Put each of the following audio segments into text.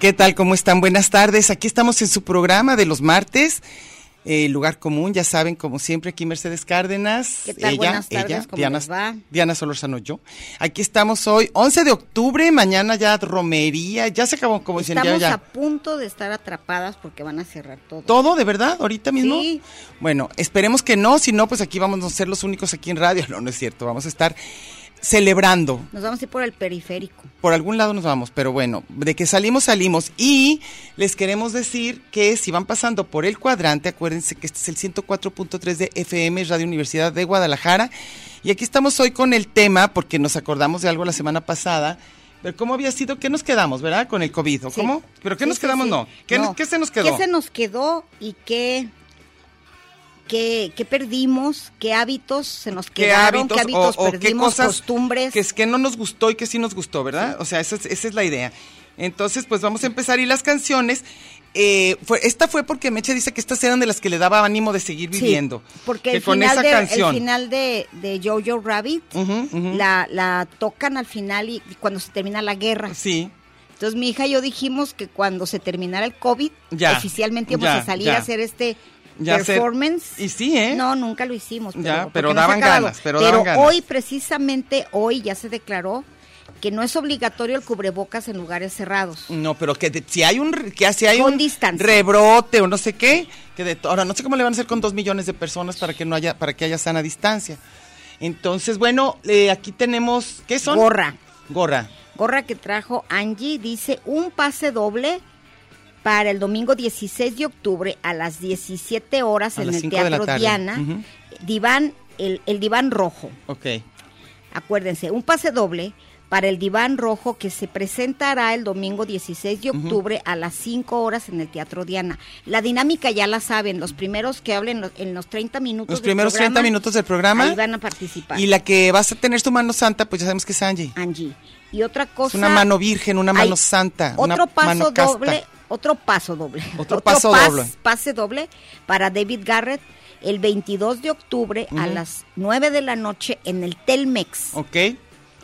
¿Qué tal? ¿Cómo están? Buenas tardes. Aquí estamos en su programa de los martes. eh, lugar común, ya saben, como siempre, aquí Mercedes Cárdenas. ¿Qué tal? Buenas tardes, ¿cómo Diana, les va? Diana Solorzano, yo. Aquí estamos hoy, 11 de octubre, mañana ya romería, ya se acabó, como dicen, ya, Estamos ya. a punto de estar atrapadas porque van a cerrar todo. ¿Todo, de verdad? ¿Ahorita mismo? Sí. Bueno, esperemos que no, si no, pues aquí vamos a ser los únicos aquí en radio. No, no es cierto, vamos a estar celebrando. Nos vamos a ir por el periférico. Por algún lado nos vamos, pero bueno, de que salimos, salimos. Y les queremos decir que si van pasando por el cuadrante, acuérdense que este es el 104.3 de FM, Radio Universidad de Guadalajara. Y aquí estamos hoy con el tema, porque nos acordamos de algo la semana pasada. Pero ¿cómo había sido? ¿Qué nos quedamos, verdad? Con el COVID, ¿o Sí. cómo? ¿Pero qué Sí, nos quedamos? sí. No. ¿Qué, No. ¿Qué se nos quedó? ¿Qué se nos quedó y qué, qué, qué perdimos? ¿Qué hábitos se nos ¿Qué quedaron? hábitos, ¿Qué hábitos o, o perdimos? qué cosas costumbres. que es que no nos gustó y que sí nos gustó, ¿verdad? O sea, esa es, esa es la idea. Entonces, pues vamos a empezar y las canciones. eh, fue, esta fue porque Meche dice que estas eran de las que le daba ánimo de seguir Sí, viviendo. porque que el con final, esa de, canción. el final de, de Jojo Rabbit la, la tocan al final y cuando se termina la guerra. Sí, Entonces mi hija y yo dijimos que cuando se terminara el COVID, Ya, oficialmente íbamos ya, a salir ya. a hacer este Ya performance. y sí, ¿eh? No, nunca lo hicimos. Pero, Ya, pero daban ganas, pero daban ganas. hoy, precisamente hoy, ya se declaró que no es obligatorio el cubrebocas en lugares cerrados. No, pero que de- si hay un que si hay Con un distancia. rebrote o no sé qué, que de, ahora no sé cómo le van a hacer con dos millones de personas para que no haya para que haya sana distancia. Entonces, bueno, eh, aquí tenemos ¿qué son? Gorra. Gorra. Gorra que trajo Angie dice un pase doble para el domingo 16 de octubre a las 17 horas A en el Teatro. Diana. Ujú. Diván, el, el diván rojo. Ok. Acuérdense, un pase doble para el diván rojo que se presentará el domingo 16 de octubre a las 5 horas en el Teatro Diana. La dinámica ya la saben, los primeros que hablen los- en los 30 minutos. Los del primeros programa, 30 minutos del programa. Ahí van a participar. Y la que vas a tener tu mano santa, pues ya sabemos que es Angie. Angie. Y otra cosa. Es una mano virgen, una mano santa, una Otro paso mano doble, otro paso doble. Otro paso pas- doble. Pase doble para David Garrett el 22 de octubre a las 9 de la noche en el Telmex. Ok.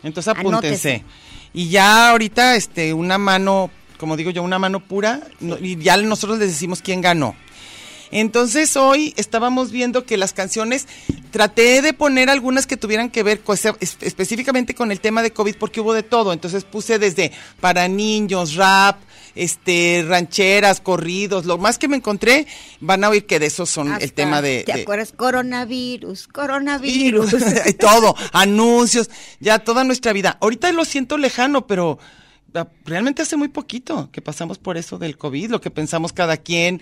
Entonces apúntense. Anótese. Y ya ahorita, este, una mano, como digo yo, una mano pura, no- y ya nosotros les decimos quién ganó. Entonces hoy estábamos viendo que las canciones, traté de poner algunas que tuvieran que ver es- específicamente con el tema de COVID porque hubo de todo. Entonces puse desde para niños, rap, este, rancheras, corridos, lo más que me encontré, van a oír que de esos son el tema de... ¿Te de- acuerdas? Coronavirus, coronavirus. todo, anuncios, ya toda nuestra vida. Ahorita lo siento lejano, pero realmente hace muy poquito que pasamos por eso del COVID, lo que pensamos cada quien,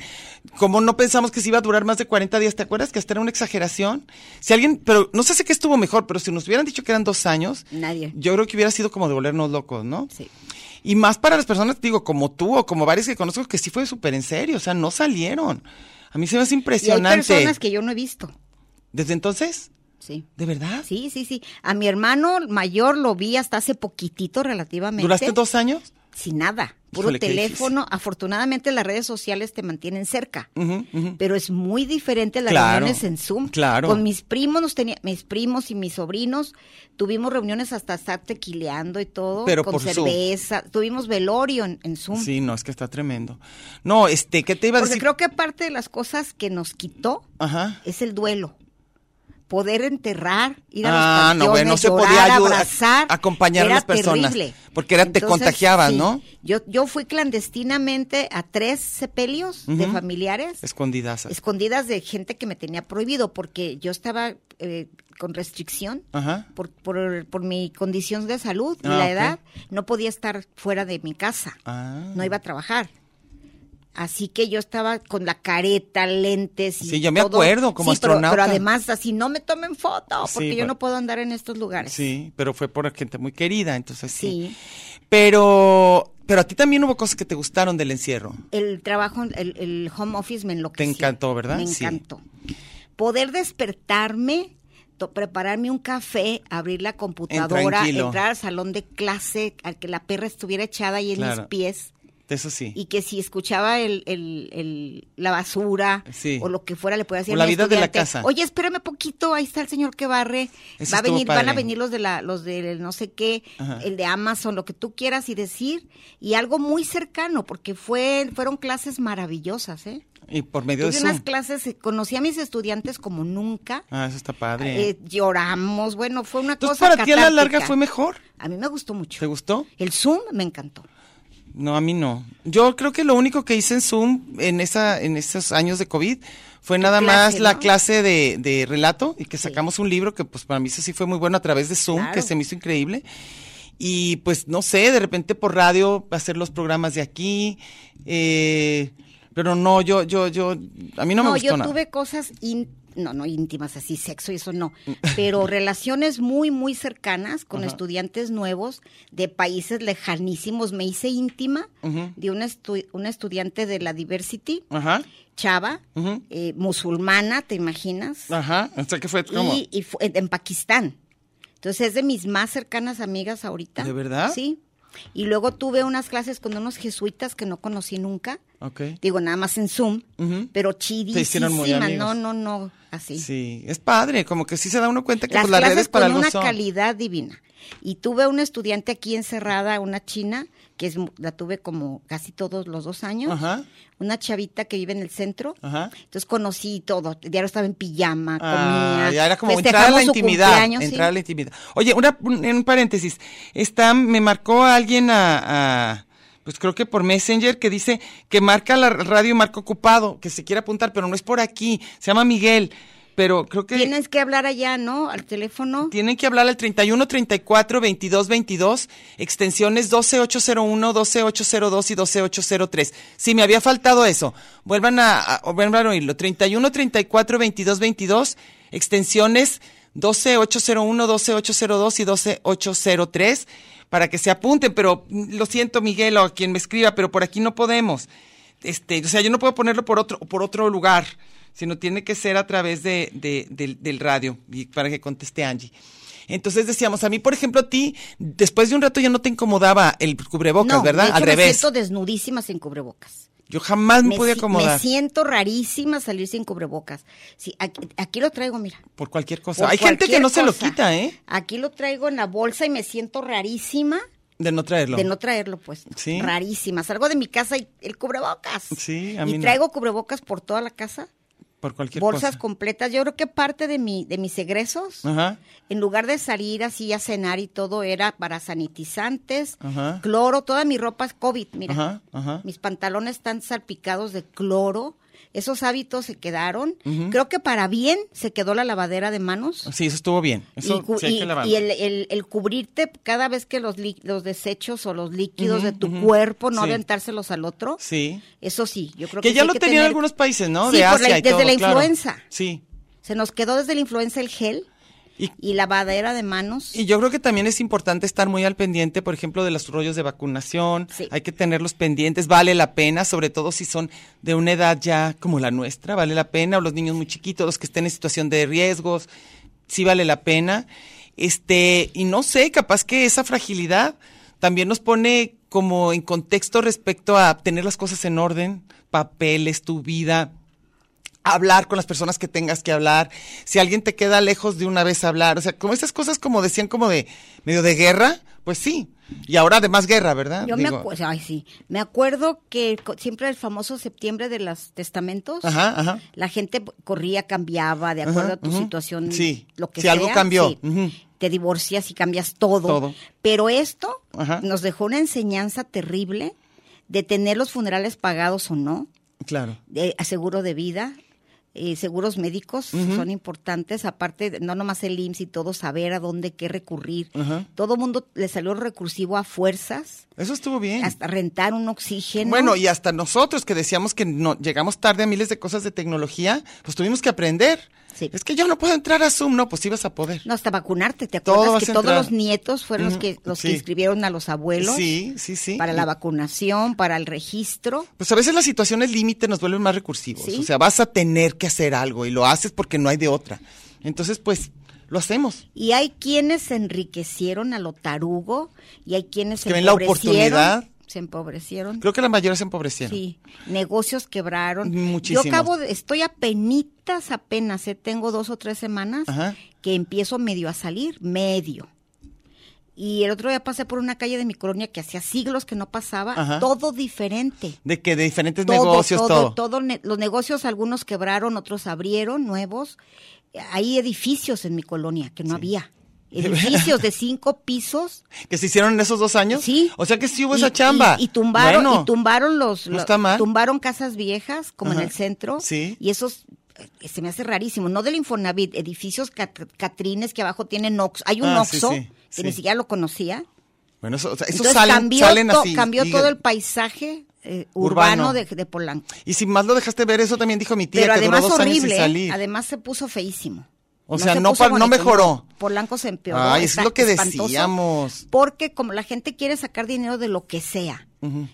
como no pensamos que se iba a durar más de 40 días, ¿te acuerdas que hasta era una exageración? Si alguien, pero no sé si que estuvo mejor, pero si nos hubieran dicho que eran dos años, Nadie. yo creo que hubiera sido como de volvernos locos, ¿no? Sí. Y más para las personas, digo, como tú o como varios que conozco, que sí fue súper en serio, o sea, no salieron. A mí se me hace Y hay impresionante. personas que yo no he visto. ¿Desde entonces? Sí. ¿De verdad? Sí, sí, sí. A mi hermano mayor lo vi hasta hace poquitito relativamente. ¿Duraste dos años? sin nada, puro Híjole, teléfono. Afortunadamente las redes sociales te mantienen cerca. Pero es muy diferente las Claro, reuniones en Zoom. claro. Con mis primos, nos tenía, mis primos y mis sobrinos, tuvimos reuniones hasta estar tequileando y todo, Pero con por Zoom. cerveza. Tuvimos velorio en, en Zoom. Sí, no, es que está tremendo. No, este, ¿qué te iba a Porque decir? creo que parte de las cosas que nos quitó Ajá. es el duelo. Poder enterrar, ir a los Ah, no, bueno, no se llorar, podía ayudar, abrazar, acompañar a las personas, terrible. porque era- te contagiaban, sí, ¿no? Yo, yo fui clandestinamente a tres sepelios de familiares, Escondidas. escondidas de gente que me tenía prohibido, porque yo estaba eh, con restricción Ajá. por, por, por mi condición de salud y Ah, la edad. No podía estar fuera de mi casa Ah. no iba a trabajar. Así que yo estaba con la careta, lentes y Sí, yo me todo. acuerdo, como Sí, pero- Pero, astronauta. además, así, no me tomen foto, Sí, porque yo pero- no puedo andar en estos lugares. Sí, pero fue por gente muy querida, entonces sí. Sí. Pero, pero a ti también hubo cosas que te gustaron del encierro. El trabajo, el, el home office me enloqueció. Te encantó, ¿verdad? Me encantó. Poder despertarme, prepararme un café, abrir la computadora, entrar al salón de clase, al que la perra estuviera echada ahí en Claro. mis pies. Eso sí. y que si escuchaba el, el- el- la basura Sí. o lo que fuera le podía decir O la vida de la casa. Oye, espérame poquito, ahí está el señor que barre. Eso Va a venir, van a venir los de la los de no sé qué, Ajá. el de Amazon, lo que tú quieras y decir y algo muy cercano porque fue fueron clases maravillosas, ¿eh? Y por medio de Tuve Zoom. unas clases, eh, conocí a mis estudiantes como nunca. Ah, eso está padre. eh, lloramos, bueno, fue una Entonces, cosa para ti a la larga fue mejor. A mí me gustó mucho. ¿Te gustó? El Zoom me encantó. No, a mí no. Yo creo que lo único que hice en Zoom en esa en esos años de COVID fue nada clase, más la no? clase de, de relato y que Sí. sacamos un libro que pues para mí eso sí fue muy bueno a través de Zoom, Claro. que se me hizo increíble. Y pues no sé, de repente por radio hacer los programas de aquí, eh, pero no, yo, yo, yo, a mí no, me gustó yo nada. tuve cosas no, no íntimas así, sexo y eso no, pero relaciones muy, muy cercanas con estudiantes nuevos de países lejanísimos. Me hice íntima de una, estu- una estudiante de la Diversity, chava, eh, musulmana, ¿te imaginas? ajá, que fue y y fue en Pakistán. Entonces es de mis más cercanas amigas ahorita. ¿De verdad? Sí. Y luego tuve unas clases con unos jesuitas que no conocí nunca. Digo, nada más en Zoom, pero hicieron muy chidísimas. amigos. No, no, no, así. Sí, es padre, como que sí se da uno cuenta que Las pues, las clases redes para con una son. calidad divina. Y tuve una estudiante aquí encerrada, una china, que es, la tuve como casi todos los dos años. Ajá, Una chavita que vive en el centro. ajá. Entonces conocí todo. Diario estaba en pijama, Ah, comía. ya era como entrar a la intimidad. sí. Entrar a la intimidad. Oye, una, un, en un paréntesis. Está, me marcó alguien a, a, pues creo que por Messenger, que dice que marca la radio y marca ocupado, que se quiere apuntar, pero no es por aquí. Se llama Miguel. Pero creo que Tienes que hablar allá, ¿no? Al teléfono. tienen que hablar al 31 34 22 22, extensiones 12801, 12802 y 12803. Si me había faltado eso, vuelvan a, a- vuelvan a oírlo. 31 34 22 22, extensiones 12801, 12802 y 12803 para que se apunten, pero lo siento Miguel o a quien me escriba, pero por aquí no podemos. Este, o sea, yo no puedo ponerlo por otro por otro lugar, sino tiene que ser a través de, de- del, del radio y para que conteste Angie. Entonces decíamos, a mí, por ejemplo, a ti, después de un rato ya no te incomodaba el cubrebocas, no, ¿verdad? de hecho, Al me revés. desnudísima sin cubrebocas. Yo jamás me, podía acomodar me siento rarísima salir sin cubrebocas. Sí, aquí, aquí lo traigo, mira. por cualquier cosa. por Hay gente que no se lo quita, ¿eh? Aquí lo traigo en la bolsa y me siento rarísima De no traerlo. de no traerlo puesto. Sí. Rarísima. Salgo de mi casa y el cubrebocas. Sí, a mí Y no. traigo cubrebocas por toda la casa. Por cualquier bolsas cosa. completas. Yo creo que parte de mi de mis egresos, Ajá. en lugar de salir así a cenar y todo, era para sanitizantes, Ajá. cloro, toda mi ropa es COVID, mira. Ajá, ajá. Mis pantalones están salpicados de cloro. Esos hábitos se quedaron. Creo que para bien se quedó la lavadera de manos. Sí, eso estuvo bien. Eso y, sí hay y- que lavarlo. y el, el- el cubrirte cada vez que los, los desechos o los líquidos de tu cuerpo, no Sí. aventárselos al otro. Sí. Eso sí, yo creo Que que, ya sí lo tenían tener- algunos países, ¿no? Sí, de por la- Asia y desde todo, la claro. influenza. Sí. Se nos quedó desde la influenza el gel Y, y lavadera de manos. y yo creo que también es importante estar muy al pendiente, por ejemplo, de los rollos de vacunación. Sí. Hay que tenerlos pendientes, vale la pena, sobre todo si son de una edad ya como la nuestra, vale la pena, o los niños muy chiquitos, los que estén en situación de riesgos, sí vale la pena. Este, y no sé, capaz que esa fragilidad también nos pone como en contexto respecto a tener las cosas en orden, papeles, tu vida, hablar con las personas que tengas que hablar, si alguien te queda lejos de una vez hablar, o sea, como esas cosas como decían como de medio de guerra, pues sí. Y ahora de más guerra, ¿verdad? Yo me acuerdo, ay sí, me acuerdo que siempre el famoso septiembre de los testamentos, Ajá, ajá. la gente corría, cambiaba de acuerdo Ajá, a tu situación, Sí, lo que si algo cambió, sí. Te divorcias y cambias todo. Todo. Pero esto nos dejó una enseñanza terrible de tener los funerales pagados o no, Claro. de seguro de vida, eh, seguros médicos son importantes, aparte, de- no nomás el IMSS y todo, saber a dónde qué recurrir. Ajá. Todo mundo le salió recursivo a fuerzas, Eso estuvo bien. hasta rentar un oxígeno. Bueno, y hasta nosotros que decíamos que no llegamos tarde a miles de cosas de tecnología, pues tuvimos que aprender. Sí. Es que yo no puedo entrar a Zoom, no, pues ibas a poder. No, hasta vacunarte, ¿te acuerdas que todos los nietos fueron los que los sí. que inscribieron a los abuelos Sí, sí, sí. para la vacunación, para el registro? Pues a veces las situaciones límite nos vuelven más recursivos. Sí. O sea, vas a tener que hacer algo y lo haces porque no hay de otra. Entonces, pues, lo hacemos. Y hay quienes se enriquecieron a lo tarugo y hay quienes se Que ven la oportunidad. Se empobrecieron. Creo que la mayoría se empobrecieron. Sí, negocios quebraron. Muchísimos. Yo acabo de, estoy apenitas, apenas, eh, tengo dos o tres semanas Ajá. que empiezo medio a salir, medio. Y el otro día pasé por una calle de mi colonia que hacía siglos que no pasaba, Ajá. todo diferente. De que de diferentes Todo, negocios, todo, todo. todo ne- los negocios, algunos quebraron, otros abrieron, nuevos. Hay edificios en mi colonia que no había. Edificios de cinco pisos. Que se hicieron en esos dos años. Sí. O sea que sí hubo Y- esa chamba. Y, y tumbaron, Bueno, y tumbaron los, no está mal. tumbaron casas viejas, como Ajá. en el centro. Sí. Y esos eh, se me hace rarísimo, no del Infonavit, edificios cat- catrines que abajo tienen Oxxo. Hay un Ah, sí, Oxxo sí, que sí. ni siquiera lo conocía. Bueno, eso, o sea, Entonces salen, cambió, salen así. cambió todo el paisaje eh, Urbano. urbano, de, de Polanco. Y si más lo dejaste ver, eso también dijo mi tía, Pero que además duró dos años horrible, sin ¿eh? salir. además se puso feísimo. O sea, se no pa- no bonito, mejoró. Polanco se empeoró. Ay, eso es lo que decíamos. Porque como la gente quiere sacar dinero de lo que sea,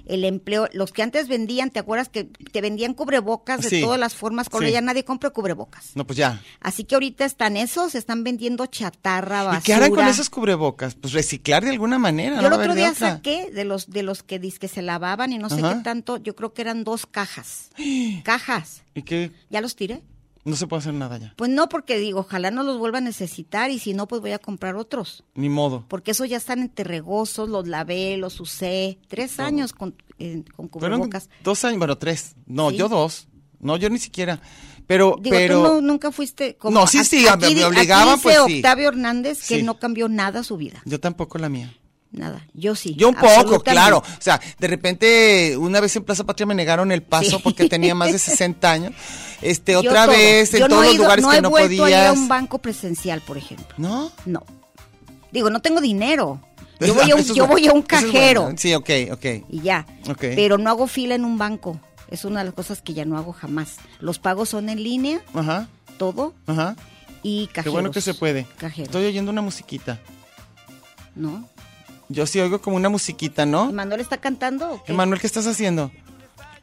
el empleo, los que antes vendían, ¿te acuerdas que te vendían cubrebocas de Sí. todas las formas? Con Sí. ya nadie compra cubrebocas. No, pues ya. Así que ahorita están esos, están vendiendo chatarra, basura. ¿Y qué harán con esos cubrebocas? Pues reciclar de alguna manera. Yo no el otro día otra. saqué de los de los que que se lavaban y no sé qué tanto, yo creo que eran dos cajas. cajas. ¿Y qué? ¿Ya los tiré? No se puede hacer nada ya. Pues no, porque digo, ojalá no los vuelva a necesitar y si no, pues voy a comprar otros. Ni modo. Porque esos ya están enterregosos, los lavé, los usé. Tres Todo. años con, eh, con Fueron cubrebocas. dos años, bueno, tres. No, Sí. yo dos. No, yo ni siquiera. Pero, Digo, pero. tú no- nunca fuiste como... No, sí, sí, me- obligaban, aquí dice pues, sí. Octavio Hernández que Sí. no cambió nada su vida. Yo tampoco la mía. Nada. Yo sí. Yo un poco, claro. O sea, de repente, una vez en Plaza Patria me negaron el paso Sí. porque tenía más de 60 años. Este, Yo otra todo. vez, en Yo no todos los ido- lugares no que no vuelto a ir a podías. un banco presencial, por ejemplo. ¿No? No. Digo, no tengo dinero. Yo voy a un, yo voy a un cajero bueno. Sí, ok, ok. y ya. Ok. Pero no hago fila en un banco. Es una de las cosas que ya no hago jamás. Los pagos son en línea, Ajá, todo, ajá. y cajeros. Qué bueno que se puede. Cajeros. Estoy oyendo una musiquita. ¿No? Yo sí oigo como una musiquita, ¿no? ¿Manuel está cantando o qué? Emanuel, ¿qué estás haciendo?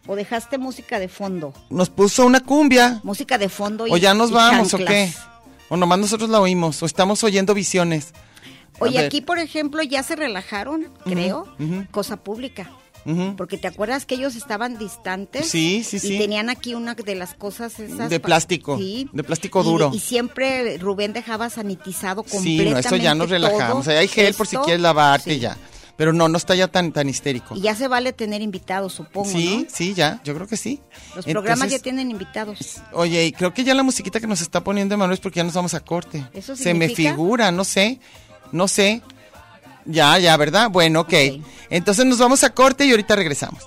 ¿O dejaste música de fondo? Nos puso una cumbia. Música de fondo y ¿O ya nos y vamos o qué? O nomás nosotros la oímos. O estamos oyendo visiones. A Oye, ver. aquí, por ejemplo, ya se relajaron, creo, cosa pública. Porque te acuerdas que ellos estaban distantes. Sí, sí, Y sí. tenían aquí una de las cosas esas. De plástico, Sí. de plástico Y- duro. Y, siempre Rubén dejaba sanitizado Sí, completamente. no, eso ya nos relajamos. todo hay gel por si quieres lavarte Sí. ya. Pero no, no está ya tan, tan histérico. Y ya se vale tener invitados, supongo, Sí, ¿no? sí, ya, yo creo que sí. Los programas ya tienen invitados. Oye, y creo que ya la musiquita que nos está poniendo Emanuel es porque ya nos vamos a corte. ¿Eso Se me figura, no sé, no sé. Ya, ya, ¿verdad? Bueno, ok. Ok. Entonces nos vamos a corte y ahorita regresamos.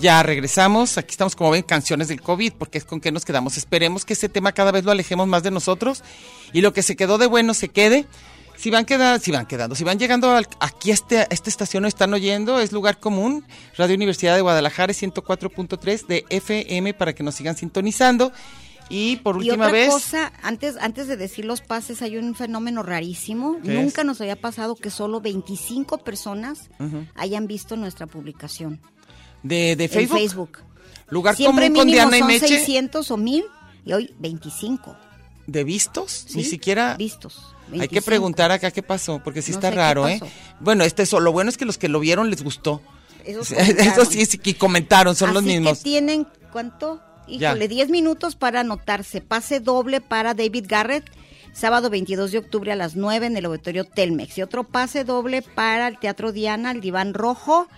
Ya regresamos, aquí estamos como ven canciones del COVID, porque es con que nos quedamos. Esperemos que ese tema cada vez lo alejemos más de nosotros y lo que se quedó de bueno se quede. Si van quedando, si van quedando, si van llegando al- aquí a, este, a esta estación o están oyendo, es lugar común, Radio Universidad de Guadalajara 104.3 de FM para que nos sigan sintonizando. Y por Y última otra vez, cosa, antes, antes de decir los pases, hay un fenómeno rarísimo. ¿Qué Nunca es? nos había pasado que solo 25 personas hayan visto nuestra publicación de, de Facebook, en Facebook. lugar Siempre común con Diana y son Meche, 600 o 1000 y hoy 25. de vistos, ni siquiera... vistos. Hay que 25. preguntar acá qué pasó, porque sí No está raro, ¿eh? Bueno, este eso, lo bueno es que los que lo vieron les gustó. Esos Eso sí, sí, que comentaron, son los mismos. que tienen, ¿cuánto? Híjole, 10 minutos para anotarse. Pase doble para David Garrett, sábado 22 de octubre a las 9 en el auditorio Telmex. Y otro pase doble para el Teatro Diana, el Diván Rojo,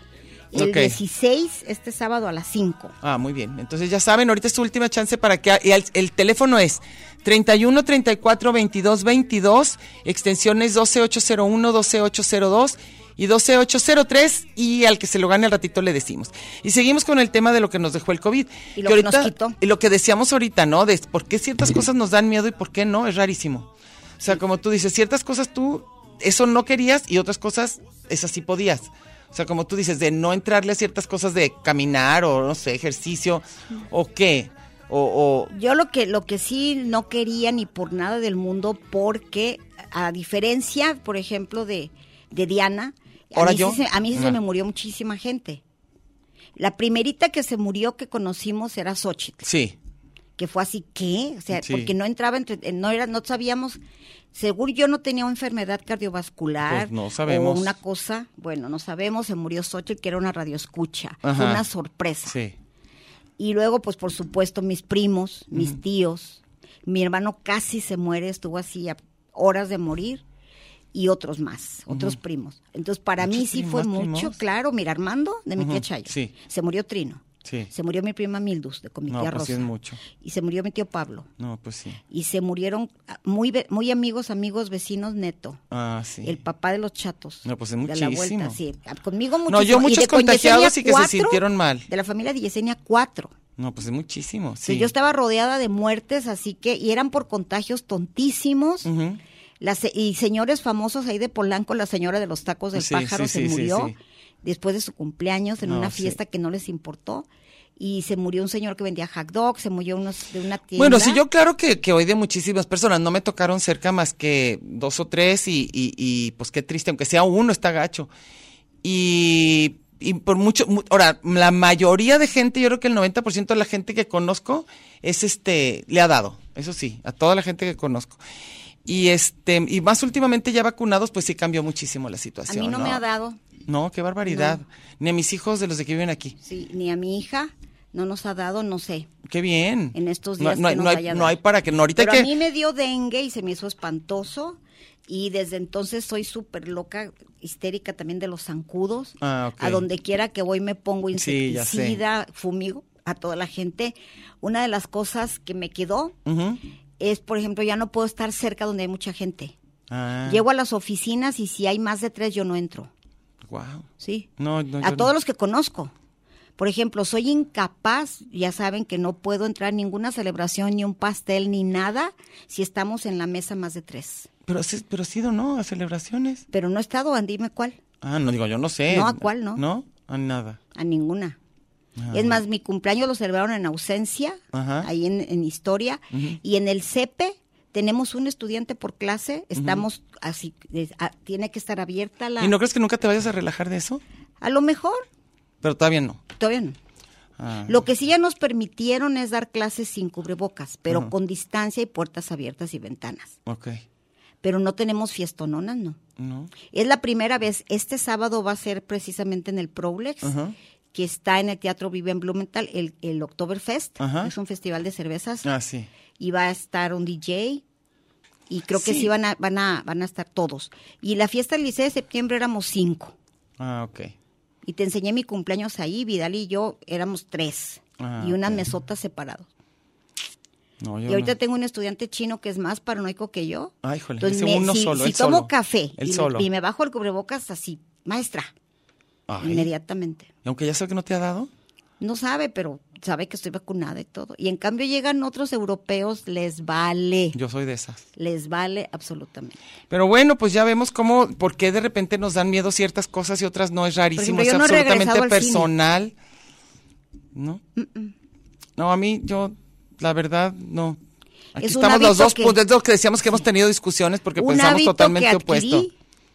el Ok. 16, este sábado a las 5. Ah, muy bien. Entonces ya saben, ahorita es su última chance para que... y el, el teléfono es 31 34 22 22, extensiones 12801, 12802 y 12803 y al que se lo gane al ratito le decimos. Y seguimos con el tema de lo que nos dejó el COVID. Y lo que nos quitó. Y lo que decíamos ahorita, ¿no? De por qué ciertas cosas nos dan miedo y por qué no, es rarísimo. O sea, como tú dices, ciertas cosas tú, eso no querías y otras cosas, esas sí podías. O sea, como tú dices, de no entrarle a ciertas cosas de caminar o no sé, ejercicio o qué. O, o Yo lo que, lo que sí no quería ni por nada del mundo, porque a diferencia, por ejemplo, de, de Diana, a mí, yo. sí se, a mí se me murió muchísima gente. La primerita que se murió que conocimos era Xochitl, sí. Que fue así, ¿qué? O sea, Sí. porque no entraba entre, eh, no era, no sabíamos, seguro yo no tenía una enfermedad cardiovascular. Pues no sabemos. O una cosa, bueno, no sabemos, se murió Xochitl, que era una radioescucha. Fue una sorpresa. Sí. Y luego, pues por supuesto, mis primos, mis tíos, mi hermano casi se muere, estuvo así a horas de morir, y otros más, otros primos. Entonces, para mí ¿Muchos sí fue mucho, primos? claro, mira, Armando, de mi tía Ujú, Chayo, sí. se murió Trino, Sí. se murió mi prima Mildus, de con mi No, tía pues sí Rosa, es mucho. y se murió mi tío Pablo, No, pues sí. y se murieron ah, muy, muy amigos, amigos, vecinos, neto. Ah, sí. El papá de los chatos. No, pues es De la vuelta, muchísimo. sí. Ah, Conmigo muchísimo. No, yo muchos contagiados y que se sintieron mal. De la familia de Yesenia, cuatro. No, pues es muchísimo. Sí, Sí. yo estaba rodeada de muertes, así que, y eran por contagios tontísimos. Las, y señores famosos ahí de Polanco, la señora de los tacos del Sí, pájaro sí, se sí, sí, murió sí. Después de su cumpleaños en No, una sí. fiesta que no les importó. Y se murió un señor que vendía hot dog, se murió unos de una tienda. Bueno, sí, yo claro que, que hoy de muchísimas personas no me tocaron cerca más que dos o tres y, y, y, pues qué triste, aunque sea uno está gacho. Y, y por mucho, mu- ahora, la mayoría de gente, yo creo que el 90% de la gente que conozco es este, le ha dado, eso sí, a toda la gente que conozco. Y este, y más últimamente ya vacunados, pues sí cambió muchísimo la A situación. mí no, me ha dado, No, qué barbaridad. No. Ni a mis hijos de los de que viven aquí. sí, ni a mi hija, no nos ha dado, no sé. Qué bien. En estos días no, que hay- nos no hay, no hay para que no ahorita Pero a mí me dio dengue y se me hizo espantoso. Y desde entonces soy súper loca, histérica también de los zancudos. Ah, ok. A donde quiera que voy me pongo Sí, insecticida, fumigo a toda la gente. Una de las cosas que me quedó es, por ejemplo, ya no puedo estar cerca donde hay mucha gente. Ah, Llego a las oficinas y si hay más de tres yo no entro. Wow. ¿sí? No, no, a todos los que conozco. Por ejemplo, soy incapaz, ya saben que no puedo entrar a ninguna celebración, ni un pastel, ni nada, si estamos en la mesa más de tres. Pero, sí- pero sí o no, a celebraciones. Pero no he estado, dime cuál, Ah, no digo, yo no sé. No, ¿a cuál no? No, a nada. a ninguna. Ah. Es más, mi cumpleaños lo celebraron en ausencia, Ajá. ahí en, en historia, y en el CEPE tenemos un estudiante por clase, estamos así, es- a- tiene que estar abierta la... ¿Y no crees que nunca te vayas a relajar de eso? A lo mejor, Pero todavía no. todavía no. Ah. Lo que sí ya nos permitieron es dar clases sin cubrebocas, pero con distancia y puertas abiertas y ventanas. Ok. Pero no tenemos fiestononas, no. No. Es la primera vez, este sábado va a ser precisamente en el Prolex, que está en el Teatro Vive en Blumenthal, el, el Oktoberfest, Ajá. es un festival de cervezas, Ah, sí. Y va a estar un DJ, y creo que Sí. sí van a, van a, van a estar todos. Y la fiesta del Liceo de septiembre éramos cinco, Ah, ok. y te enseñé mi cumpleaños ahí, Vidal y yo éramos tres, Ah, y unas ok. mesotas separados. No, yo Y ahorita no. tengo un estudiante chino que es más paranoico que yo. Ah, híjole, Entonces, me- uno si, solo, si tomo solo. café y, solo. Me, y me bajo el cubrebocas así, maestra, Ay. inmediatamente. ¿Y aunque ya sé que no te ha dado? No sabe, pero sabe que estoy vacunada y todo. Y en cambio llegan otros europeos, les vale, Yo soy de esas. les vale absolutamente. Pero bueno, pues ya vemos cómo, por qué de repente nos dan miedo ciertas cosas y otras no, es rarísimo, ejemplo, es no absolutamente personal. ¿No? No, a mí, yo, la verdad, no. Aquí Es estamos los dos, que- pues, es lo que decíamos que hemos tenido discusiones porque pensamos totalmente opuesto.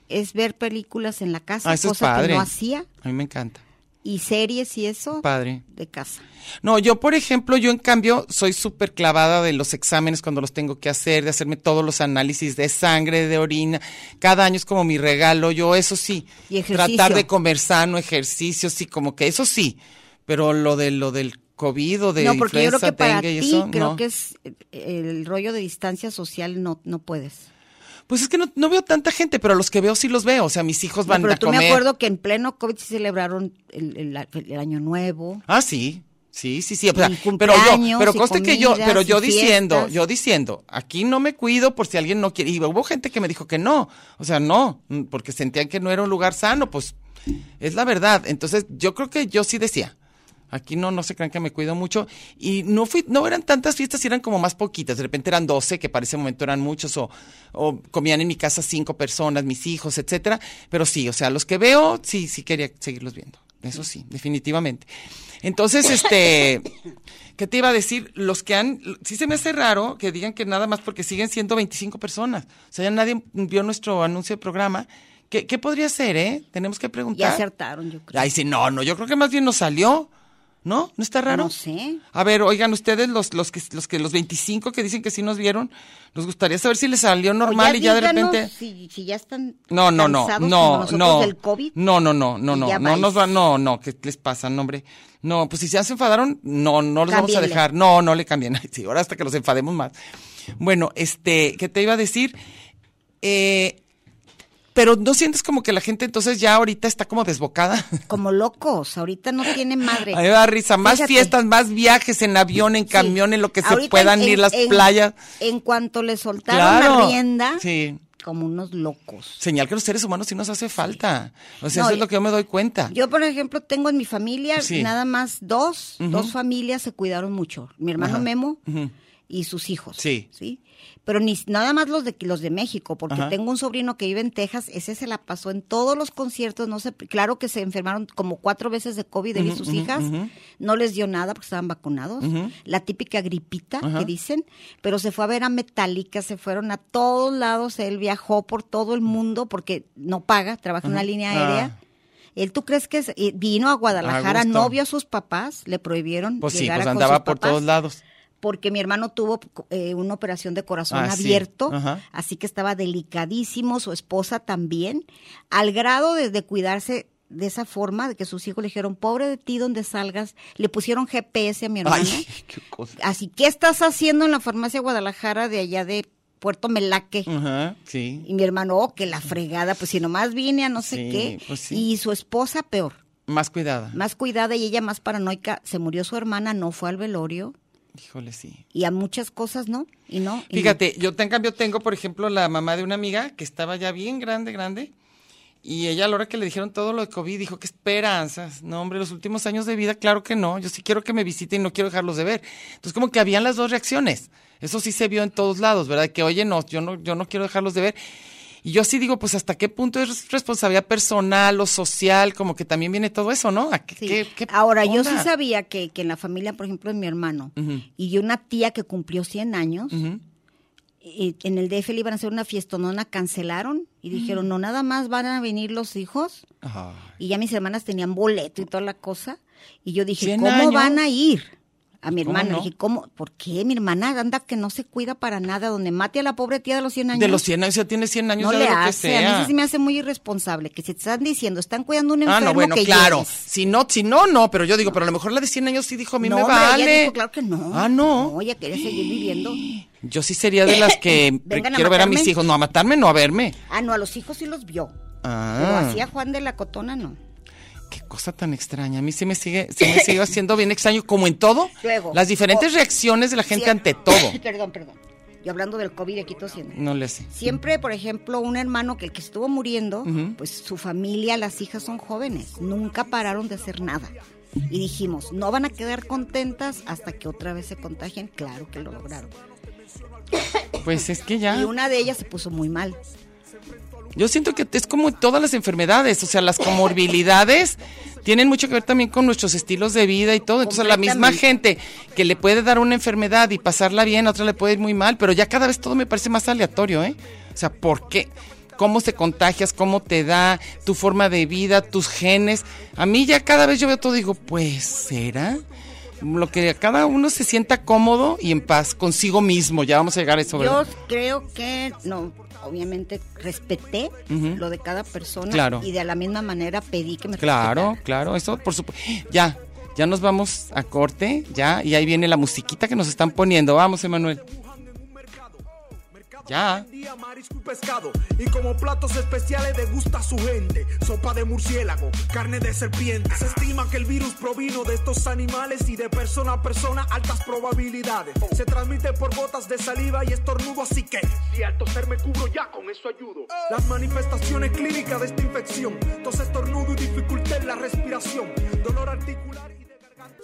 es ver películas en la casa, Ah, eso es cosa padre. que no hacía, A mí me encanta. Y series y eso Padre. de casa. No, yo, por ejemplo, yo en cambio soy súper clavada de los exámenes cuando los tengo que hacer, de hacerme todos los análisis de sangre, de orina. Cada año es como mi regalo. Yo, eso sí. Y ejercicio. Tratar de comer sano, ejercicio, sí, como que eso sí. Pero lo de lo del COVID o de no, porque yo creo influenza, que para ti, eso, creo no. que es el rollo de distancia social, no, no puedes. Pues es que no, no veo tanta gente, pero los que veo sí los veo. O sea, mis hijos No, van pero a tú comer. me acuerdo que en pleno COVID sí celebraron el, el- el año nuevo. Ah, sí. Sí, sí, sí. o sea, pero yo, pero conste que yo, pero yo diciendo, fiestas. yo diciendo, aquí no me cuido por si alguien no quiere. Y hubo gente que me dijo que no. O sea, no, porque sentían que no era un lugar sano, pues es la verdad. Entonces, yo creo que yo sí decía. Aquí no, no se crean que me cuido mucho. Y no fui, no eran tantas fiestas, eran como más poquitas. De repente eran 12, que para ese momento eran muchos, o, o comían en mi casa cinco personas, mis hijos, etcétera. Pero sí, o sea, los que veo, sí, sí quería seguirlos viendo. Eso sí, definitivamente. Entonces, este, ¿qué te iba a decir? Los que han, sí se me hace raro que digan que nada más porque siguen siendo 25 personas. O sea, ya nadie vio nuestro anuncio de programa. ¿Qué, qué podría ser, eh? Tenemos que preguntar. acertaron, yo creo. Ay, sí, no, no, yo creo que más bien nos salió. ¿No? ¿No está raro? No sé. A ver, oigan, ustedes, los, los que, los que, los 25 que dicen que sí nos vieron, nos gustaría saber si les salió normal y ya de repente. Si, si ya están No, no, no, no, no. del COVID. No, no, no, no, no, no nos va, no, no, ¿qué les pasa, no, hombre? No, pues si ya se enfadaron, no, no los vamos a dejar. No, no le cambien. Sí, ahora hasta que los enfademos más. Bueno, este, ¿qué te iba a decir? Eh, pero ¿no sientes como que la gente entonces ya ahorita está como desbocada? Como locos, ahorita no tiene madre. A mí me da risa, más Fíjate. fiestas, más viajes en avión, en Sí. camión, en lo que se puedan en- ir, las en- playas. En cuanto le soltaron Claro. la rienda, Sí. como unos locos. Señal que los seres humanos sí nos hace falta. O sea, No, eso es lo que yo me doy cuenta. Yo, por ejemplo, tengo en mi familia Sí. nada más dos, dos familias se cuidaron mucho. Mi hermano. Memo. Y sus hijos. Sí. ¿sí? Pero ni nada más los de los de México, porque Ajá. tengo un sobrino que vive en Texas, ese se la pasó en todos los conciertos, no sé, claro que se enfermaron como cuatro veces de COVID él y sus hijas, no les dio nada porque estaban vacunados, la típica gripita que dicen, pero se fue a ver a Metallica, se fueron a todos lados, él viajó por todo el mundo porque no paga, trabaja en una línea Ah. aérea. Él, ¿tú crees que es- y vino a Guadalajara, A gusto. no vio a sus papás, le prohibieron Pues sí, llegar pues a con andaba sus por todos lados. Porque mi hermano tuvo eh, una operación de corazón Ah, abierto, así que estaba delicadísimo, su esposa también, al grado de, de cuidarse de esa forma, de que sus hijos le dijeron, pobre de ti donde salgas, le pusieron GPS a mi hermano. Ay, qué cosa. Así, ¿qué estás haciendo en la farmacia Guadalajara de allá de Puerto Melaque? Ajá, sí. Y mi hermano, oh, que la fregada, pues si nomás vine a no sé Sí, qué. pues sí. Y su esposa peor, Más cuidada. más cuidada y ella más paranoica, se murió su hermana, no fue al velorio. Híjole, sí. Y a muchas cosas no, y no. y no. Fíjate, yo en cambio tengo, por ejemplo, la mamá de una amiga que estaba ya bien grande, grande, Y ella a la hora que le dijeron todo lo de COVID dijo, qué esperanzas. No, hombre, los últimos años de vida, claro que no. Yo sí quiero que me visiten y no quiero dejarlos de ver. Entonces como que habían las dos reacciones. Eso sí se vio en todos lados, ¿verdad? Que oye, no, yo no, yo no quiero dejarlos de ver. Y yo sí digo, pues hasta qué punto es responsabilidad personal o social, como que también viene todo eso, ¿no? ¿A qué- Sí. qué- qué Ahora, yo sí sabía que, que en la familia, por ejemplo, de mi hermano Ujú. y de una tía que cumplió 100 años, y en el DF le iban a hacer una fiestonona, cancelaron y dijeron, no, nada más van a venir los hijos. Y ya mis hermanas tenían boleto y toda la cosa. Y yo dije, 100 ¿cómo años. van a ir? A mi ¿Cómo hermana, no? le dije, ¿cómo? ¿Por qué? Mi hermana anda que no se cuida para nada, donde mate a la pobre tía de los 100 años. De los 100 años, ya tiene 100 años, no le de lo que hace, a mí sea. sí me hace muy irresponsable, que si te están diciendo, están cuidando un enfermo Ah, no, bueno, que claro. llegues. Si no, si no, no, pero yo digo, pero a lo mejor la de 100 años sí dijo, a mí no, me hombre, vale. ella dijo, claro que no. Ah, no. No, ella quiere seguir viviendo. Yo sí sería de las que a quiero ver a mis hijos. No, a matarme, no a verme. Ah, no, a los hijos sí los vio. Pero Ah, así a Juan de la Cotona no. Qué cosa tan extraña. A mí sí me sigue, sí me sigue haciendo bien extraño, como en todo. Luego, las diferentes reacciones de la gente ante todo. perdón, perdón. Y hablando del COVID, aquí tosiendo. No le sé. Siempre, por ejemplo, un hermano que el que estuvo muriendo, pues su familia, las hijas son jóvenes, nunca pararon de hacer nada. Y dijimos, no van a quedar contentas hasta que otra vez se contagien. Claro que lo lograron. Pues es que ya. Y una de ellas se puso muy mal. Yo siento que es como todas las enfermedades, o sea, las comorbilidades tienen mucho que ver también con nuestros estilos de vida y todo. Entonces, la misma gente que le puede dar una enfermedad y pasarla bien, a otra le puede ir muy mal, pero ya cada vez todo me parece más aleatorio, ¿eh? O sea, ¿por qué? ¿Cómo se contagias? ¿Cómo te da? ¿Tu forma de vida? ¿Tus genes? A mí ya cada vez yo veo todo y digo, pues, ¿será? Lo que cada uno se sienta cómodo y en paz consigo mismo. Ya vamos a llegar a eso, ¿verdad? Yo creo que, no, obviamente respeté lo de cada persona Claro. y de la misma manera pedí que me Claro, claro, eso por supuesto. Ya, ya nos vamos a corte, ya, y ahí viene la musiquita que nos están poniendo. Vamos, Emanuel. Ya. Día marisco y pescado y como platos especiales degusta su gente sopa de murciélago, carne de serpiente. Se estima que el virus provino de estos animales y de persona a persona altas probabilidades. Se transmite por gotas de saliva y estornudo, así que si al toser me cubro ya con eso ayudo. Las manifestaciones clínicas de esta infección, tos estornudo y dificultad en la respiración, dolor articular y de garganta.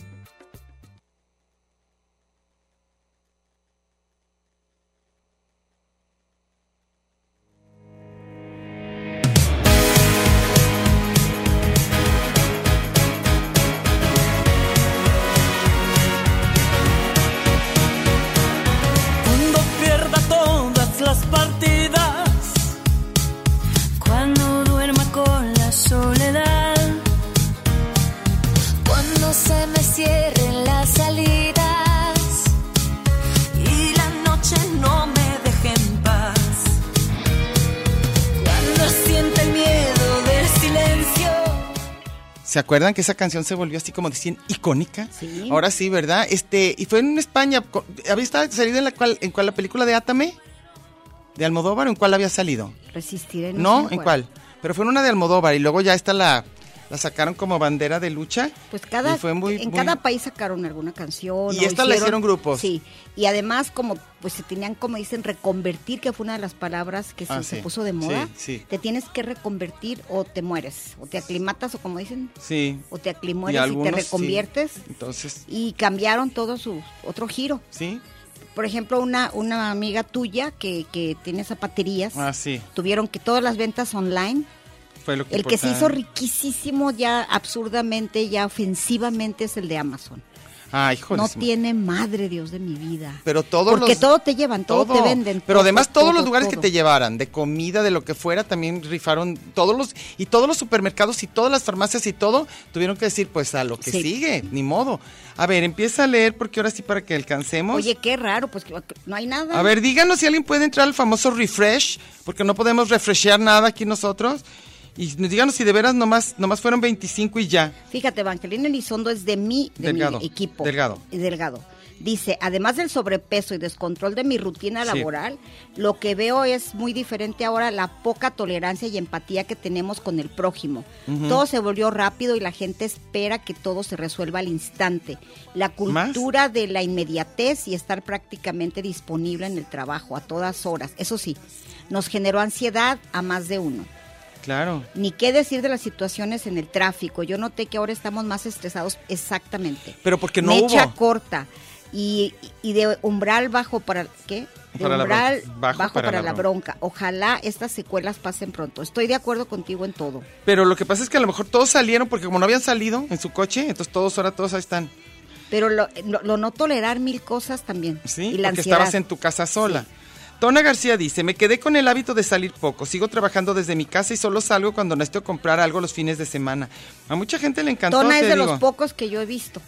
Acuerdan que esa canción se volvió así como decían icónica? Sí. Ahora sí, ¿verdad? Este, y fue en España. ¿Había salido en la cual, en cuál la película de Átame? ¿De Almodóvar o en cuál había salido? Resistiré. No, sé ¿en cuál? Pero fue en una de Almodóvar y luego ya esta la, la sacaron como bandera de lucha. Pues cada, fue muy, en muy- cada país sacaron alguna canción. Y esta la hicieron grupos. Sí, y además como pues se tenían, como dicen, reconvertir, que fue una de las palabras que se, Ah, se sí. puso de moda. Sí, sí. Te tienes que reconvertir o te mueres, o te aclimatas, o como dicen, Sí. o te Y aclimueres y, te reconviertes. Entonces, Y cambiaron todo su otro giro. sí. por ejemplo, una, una amiga tuya que, que tiene zapaterías, Ah, sí, tuvieron que todas las ventas online, fue lo que el que se hizo riquísimo ya absurdamente, ya ofensivamente es el de Amazon. De no tiene madre, Dios de mi vida. Pero todos Porque los- todo te llevan, todo, te venden. Pero todo, además todos los todo, lugares que te llevaran, de comida, de lo que fuera, también rifaron todos los y todos los supermercados y todas las farmacias y todo tuvieron que decir pues a lo que Sí. sigue, ni modo. A ver, empieza a leer porque ahora sí para que alcancemos. Oye, qué raro, pues que no hay nada. a ver, díganos si alguien puede entrar al famoso refresh, porque no podemos refreshear nada aquí nosotros. Y díganos si de veras nomás, nomás fueron 25 y ya. Fíjate, Evangelina Elizondo es de mi, de Delgado, mi equipo. delgado. Delgado. Dice, además del sobrepeso y descontrol de mi rutina Sí. laboral, lo que veo es muy diferente ahora la poca tolerancia y empatía que tenemos con el prójimo. Todo se volvió rápido y la gente espera que todo se resuelva al instante. La cultura de la inmediatez y estar prácticamente disponible en el trabajo a todas horas. Eso sí, nos generó ansiedad a más de uno. Claro. Ni qué decir de las situaciones en el tráfico. Yo noté que ahora estamos más estresados exactamente. Pero porque no Mecha hubo. corta y, y de umbral bajo para ¿qué? De Para umbral bajo, para, la bronca. Ojalá estas secuelas pasen pronto. Estoy de acuerdo contigo en todo. Pero lo que pasa es que a lo mejor todos salieron porque como no habían salido en su coche, entonces todos ahora todos ahí están. Pero lo, lo- lo no tolerar mil cosas también. Sí, y la porque ansiedad. estabas en tu casa sola. Tona García dice, me quedé con el hábito de salir poco, sigo trabajando desde mi casa y solo salgo cuando necesito comprar algo los fines de semana. A mucha gente le encantó, Tona es de digo. los pocos que yo he visto.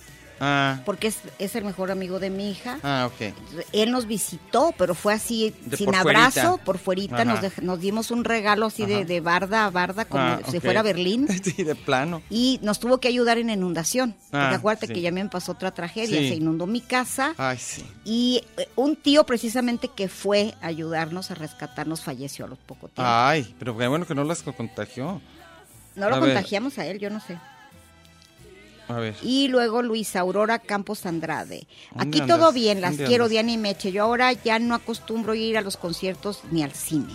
Ah, Porque es, es el mejor amigo de mi hija. ah, ok. Él nos visitó, pero fue así, De sin por abrazo, fuerita. por fuerita. Nos, dej- nos dimos un regalo así de, barda a barda, como Ah, si fuera Berlín. sí, de plano. Y nos tuvo que ayudar en inundación. Ah, porque acuérdate sí. que ya me pasó otra tragedia. Sí. Se inundó mi casa Ay, sí. y eh, un tío precisamente que fue a ayudarnos a rescatarnos falleció a los pocos tiempos. Ay, pero bueno que no las contagió. no lo a ver. contagiamos a él, yo no sé. A ver. Y luego Luisa Aurora Campos Andrade. ¿Dónde Aquí todo bien, las ¿Dónde quiero, andas? Diana y Meche. Yo ahora ya no acostumbro ir a los conciertos ni al cine.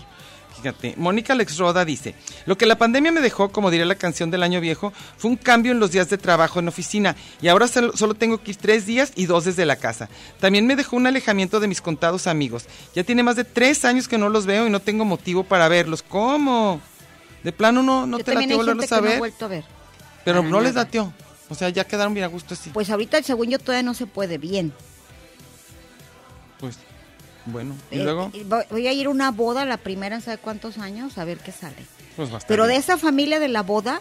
Fíjate, Mónica Alex Roda dice, lo que la pandemia me dejó, como diría la canción del año viejo, fue un cambio en los días de trabajo en oficina y ahora solo, tengo que ir tres días y dos desde la casa. También me dejó un alejamiento de mis contados amigos. Ya tiene más de tres años que no los veo y no tengo motivo para verlos. ¿Cómo? De plano no, no Yo te gente volverlos a no he ver, vuelto a ver. pero Para no les nada. O sea, ya quedaron bien a gusto así. Pues ahorita, según yo, todavía no se puede bien. Pues, bueno, y Eh, luego, voy- a ir a una boda, la primera sabe cuántos años, a ver qué sale. pues basta. Pero de esa familia de la boda,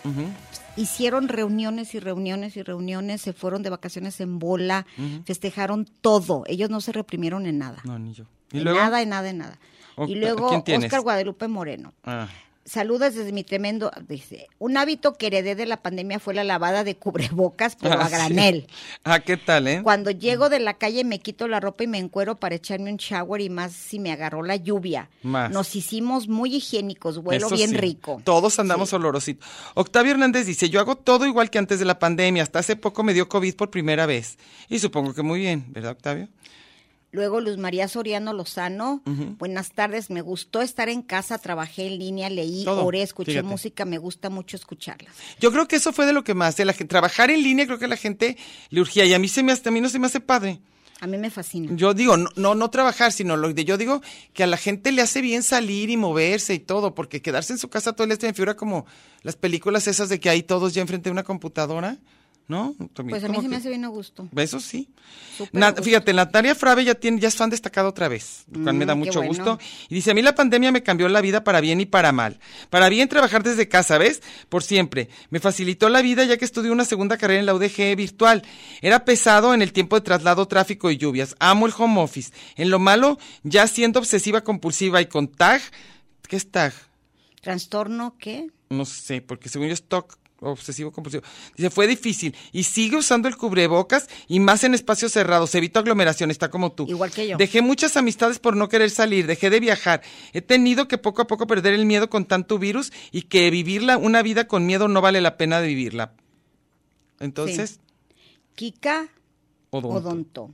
hicieron reuniones y reuniones y reuniones, se fueron de vacaciones en bola, festejaron todo. Ellos no se reprimieron en nada. No, ni yo. ¿Y En luego? nada, en nada, en nada. O- y luego. Oscar Guadalupe Moreno. Ah, Saludos desde mi tremendo, dice, un hábito que heredé de la pandemia fue la lavada de cubrebocas, pero Ah, a sí. granel. Ah, ¿qué tal, eh? Cuando llego de la calle me quito la ropa y me encuero para echarme un shower y más si me agarró la lluvia. Más. Nos hicimos muy higiénicos, vuelo Eso bien sí, rico. Todos andamos olorositos. Octavio Hernández dice, yo hago todo igual que antes de la pandemia. Hasta hace poco me dio COVID por primera vez. Y supongo que muy bien, ¿verdad, Octavio? Luego Luz María Soriano Lozano, buenas tardes, me gustó estar en casa, trabajé en línea, leí, Todo, oré, escuché fíjate. música, me gusta mucho escucharlas. Yo creo que eso fue de lo que más, de la, trabajar en línea creo que a la gente le urgía y a mí se me hace, a mí no se me hace padre. A mí me fascina. Yo digo, no, no, no trabajar, sino lo de yo digo que a la gente le hace bien salir y moverse y todo, porque quedarse en su casa todo el día me figura como las películas esas de que hay todos ya enfrente de una computadora, ¿no? También Pues a mí se me que- hace bien a gusto. Eso sí. Na- gusto. fíjate, Natalia Frave ya tiene, ya es fan destacado otra vez, lo cual me da Mm, mucho bueno. gusto. Y dice, a mí la pandemia me cambió la vida para bien y para mal. Para bien trabajar desde casa, ¿ves? Por siempre. Me facilitó la vida ya que estudié una segunda carrera en la UDG virtual. Era pesado en el tiempo de traslado, tráfico y lluvias. Amo el home office. En lo malo, ya siendo obsesiva compulsiva y con tag, ¿qué es tag? ¿Trastorno qué? No sé, porque según yo es TOC, obsesivo compulsivo. Dice, fue difícil. Y sigue usando el cubrebocas y más en espacios cerrados. Evito aglomeración, está como tú. Igual que yo. Dejé muchas amistades por no querer salir, dejé de viajar. He tenido que poco a poco perder el miedo con tanto virus y que vivirla, una vida con miedo no vale la pena de vivirla. Entonces, Kika odonto. Odonto.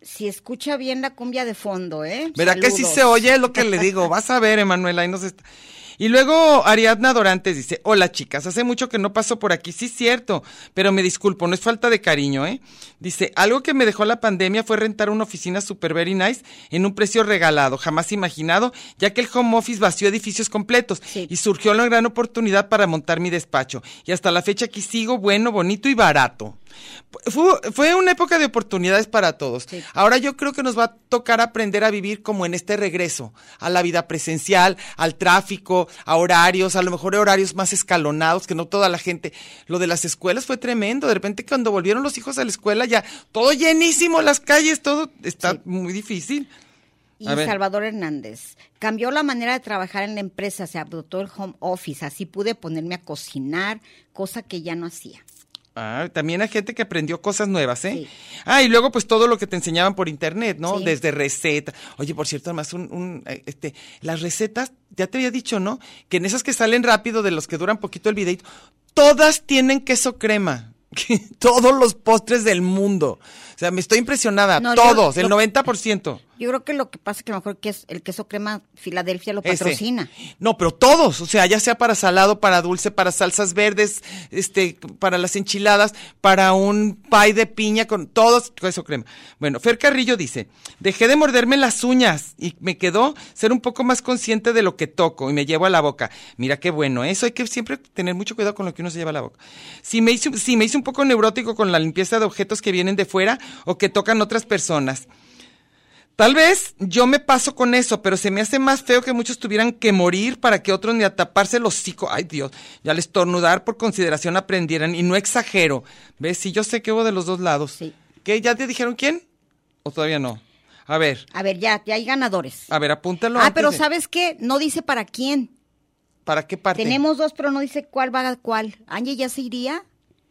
Si escucha bien la cumbia de fondo, ¿eh? ¿Verdad que sí se oye? Lo que le digo. Vas a ver, Emanuela. Ahí nos está. Y luego Ariadna Dorantes dice, hola chicas, hace mucho que no paso por aquí, sí cierto, pero me disculpo, no es falta de cariño, ¿eh? Dice, algo que me dejó la pandemia fue rentar una oficina super very nice en un precio regalado, jamás imaginado, ya que el home office vació edificios completos Sí. y surgió una gran oportunidad para montar mi despacho. Y hasta la fecha aquí sigo bueno, bonito y barato. Fue, fue una época de oportunidades para todos. Sí. Ahora yo creo que nos va a tocar aprender a vivir como en este regreso a la vida presencial, al tráfico, a horarios, a lo mejor horarios más escalonados, que no toda la gente. Lo de las escuelas fue tremendo. De repente cuando volvieron los hijos a la escuela ya todo llenísimo, las calles, todo está Sí. muy difícil. Y A ver. Salvador Hernández. Cambió la manera de trabajar en la empresa, se adoptó el home office, así pude ponerme a cocinar, cosa que ya no hacía. Ah, también hay gente que aprendió cosas nuevas, ¿eh? Sí. Ah, y luego pues todo lo que te enseñaban por internet, ¿no? Sí. Desde recetas. Oye, por cierto, además, un, un, eh, este, las recetas, ya te había dicho, ¿no? Que en esas que salen rápido, de los que duran poquito el videito, todas tienen queso crema. Todos los postres del mundo. O sea, me estoy impresionada. No, yo- Todos, el lo- 90%. Yo creo que lo que pasa es que a lo mejor que es el queso crema Filadelfia lo Ese. patrocina. No, pero todos, o sea, ya sea para salado, para dulce, para salsas verdes, este, para las enchiladas, para un pie de piña con todos queso crema. Bueno, Fer Carrillo dice, dejé de morderme las uñas y me quedó ser un poco más consciente de lo que toco y me llevo a la boca. Mira qué bueno, eso hay que siempre tener mucho cuidado con lo que uno se lleva a la boca. Si me hice, si me hice un poco neurótico con la limpieza de objetos que vienen de fuera o que tocan otras personas. Tal vez yo me paso con eso, pero se me hace más feo que muchos tuvieran que morir para que otros ni a taparse el hocico. Ay, Dios, ya al estornudar por consideración aprendieran. Y no exagero. ¿Ves? Sí, yo sé que hubo de los dos lados. Sí. ¿Qué? ¿Ya te dijeron quién? ¿O todavía no? A ver, A ver, ya, ya hay ganadores. a ver, apúntalo. Ah, pero de- ¿sabes qué? No dice para quién. ¿Para qué parte? Tenemos dos, pero no dice cuál va a cuál. Angie ya se iría.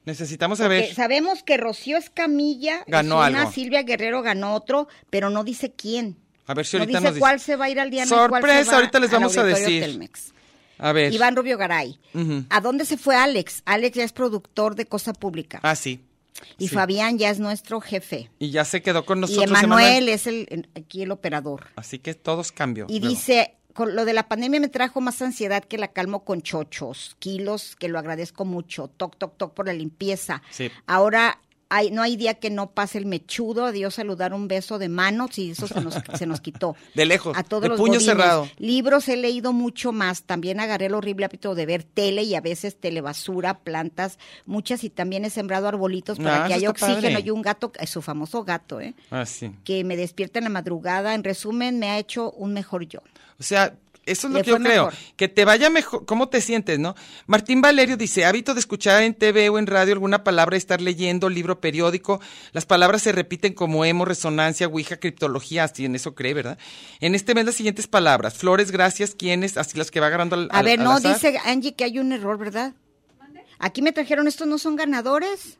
Necesitamos Porque saber. sabemos que Rocío Escamilla Ganó es una, algo. Silvia Guerrero ganó otro, pero no dice quién. A ver si no ahorita dice nos dice. cuál se va a ir al y se Sorpresa, ahorita les vamos a decir. Telmex. A ver. Iván Rubio Garay. ¿A dónde se fue Alex? Alex ya es productor de Cosa Pública. Ah, sí. y sí. Fabián ya es nuestro jefe. Y ya se quedó con y nosotros. Emanuel es el, aquí el operador. Así que todos cambió. Y luego. dice, con lo de la pandemia me trajo más ansiedad que la calmo con chochos, kilos, que lo agradezco mucho, toc, toc, toc por la limpieza. Sí. Ahora hay, no hay día que no pase el mechudo, adiós saludar un beso de mano, sí, eso se nos, se nos quitó. De lejos, A todos de los puño godines. cerrado. Libros he leído mucho más, también agarré el horrible hábito de ver tele y a veces telebasura, plantas, muchas y también he sembrado arbolitos para Ah, que haya oxígeno padre. y un gato, es su famoso gato, ¿eh? Ah, sí. que me despierta en la madrugada. En resumen, me ha hecho un mejor yo. O sea, eso es lo Le que yo creo. mejor. Que te vaya mejor. ¿Cómo te sientes, no? Martín Valerio dice, hábito de escuchar en TV o en radio alguna palabra, estar leyendo libro periódico. Las palabras se repiten como emo, resonancia, ouija, criptología, así en eso cree, ¿verdad? En este mes las siguientes palabras. Flores, gracias, quiénes, así las que va agarrando al A al- ver, al no, azar. dice Angie que hay un error, ¿verdad? Aquí me trajeron, estos no son ganadores.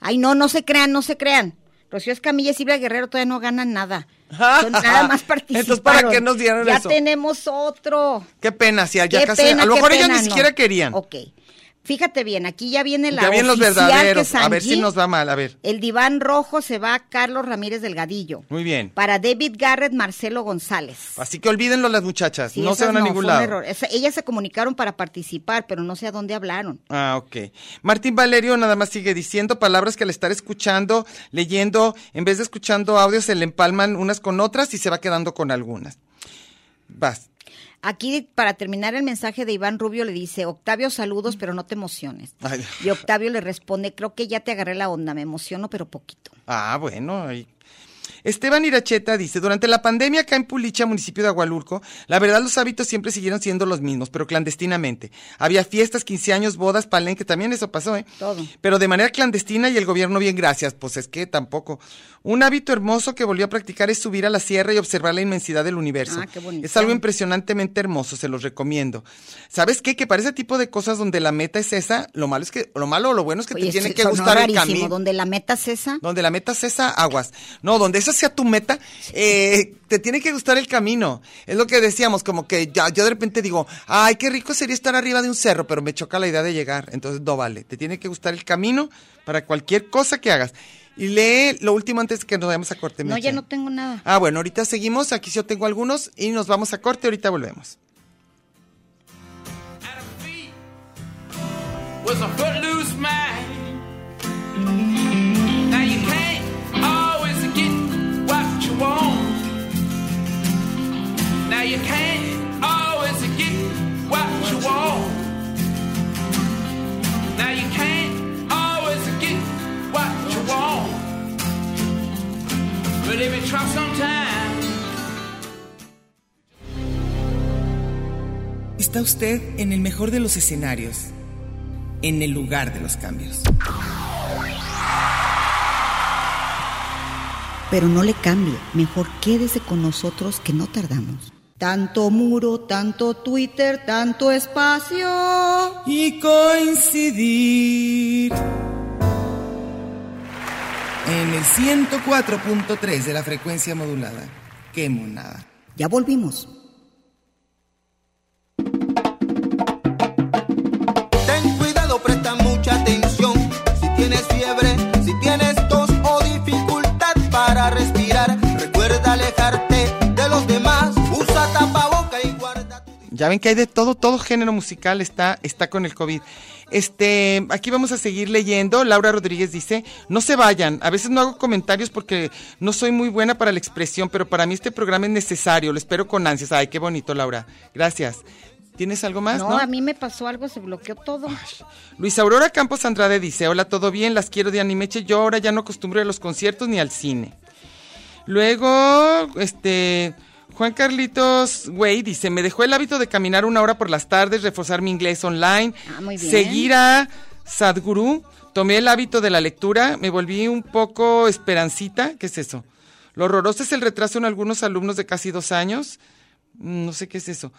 Ay, no, no se crean, no se crean. Rocío Escamilla y Silvia Guerrero todavía no ganan nada. Son nada más participaron. Entonces, ¿para qué nos dieron ya eso? tenemos otro. Qué pena, si ya Qué casi. a lo mejor ellos pena, ni no. siquiera querían. Ok. Fíjate bien, aquí ya viene la ya vienen los verdaderos. A ver si nos va mal, a ver. El diván rojo se va a Carlos Ramírez Delgadillo. Muy bien. Para David Garrett, Marcelo González. Así que olvídenlo las muchachas. Sí, no se van a ningún lado. error. Ellas se comunicaron para participar, pero no sé a dónde hablaron. Ah, ok. Martín Valerio nada más sigue diciendo palabras que al estar escuchando, leyendo, en vez de escuchando audios, se le empalman unas con otras y se va quedando con algunas. Vas. Aquí, para terminar el mensaje de Iván Rubio, le dice, Octavio, saludos, pero no te emociones. Ay. Y Octavio le responde, creo que ya te agarré la onda, me emociono, pero poquito. Ah, bueno. ahí. Esteban Iracheta dice, durante la pandemia acá en Pulicha, municipio de Agualulco, la verdad los hábitos siempre siguieron siendo los mismos, pero clandestinamente. Había fiestas, 15 años, bodas, palenque, también eso pasó, ¿eh? Todo. Pero de manera clandestina y el gobierno bien gracias, pues es que tampoco. Un hábito hermoso que volvió a practicar es subir a la sierra y observar la inmensidad del universo. Ah, qué bonito. Es algo impresionantemente hermoso, se los recomiendo. ¿Sabes qué? Que para ese tipo de cosas donde la meta es esa, lo malo es que, lo malo o lo bueno es que Oye, te tiene que gustar el rarísimo, camino. donde la meta es esa. Donde la meta es esa, aguas. No, donde esa sea tu meta, eh, te tiene que gustar el camino. Es lo que decíamos, como que ya, yo de repente digo, ay, qué rico sería estar arriba de un cerro, pero me choca la idea de llegar. Entonces no vale. Te tiene que gustar el camino para cualquier cosa que hagas. Y lee lo último antes que nos vayamos a corte. No, ya no tengo nada. Ah, bueno, ahorita seguimos. Aquí yo tengo algunos y nos vamos a corte. Ahorita volvemos. Want. Now you can't always get what you want. Now you can't always get what you want. But if you try sometime. Está usted en el mejor de los escenarios, en el lugar de los cambios. Pero no le cambie, mejor quédese con nosotros que no tardamos. Tanto muro, tanto Twitter, tanto espacio. Y coincidir. En el 104.3 de la frecuencia modulada. Qué monada. Ya volvimos. Demás. Usa tapaboca y guarda tu Ya ven que hay de todo, todo género musical está, está con el COVID. Este, aquí vamos a seguir leyendo. Laura Rodríguez dice, no se vayan. A veces no hago comentarios porque no soy muy buena para la expresión, pero para mí este programa es necesario. Lo espero con ansias. Ay, qué bonito, Laura. Gracias. ¿Tienes algo más? No, No, a mí me pasó algo, se bloqueó todo. Luis Aurora Campos Andrade dice, hola, ¿todo bien? Las quiero de Animeche. Yo ahora ya no acostumbro a los conciertos ni al cine. Luego, este, Juan Carlitos Güey dice, me dejó el hábito de caminar una hora por las tardes, reforzar mi inglés online, Ah, muy bien. seguir a Sadhguru, tomé el hábito de la lectura, me volví un poco esperancita. ¿Qué es eso? Lo horroroso es el retraso en algunos alumnos de casi dos años. Mm, No sé qué es eso.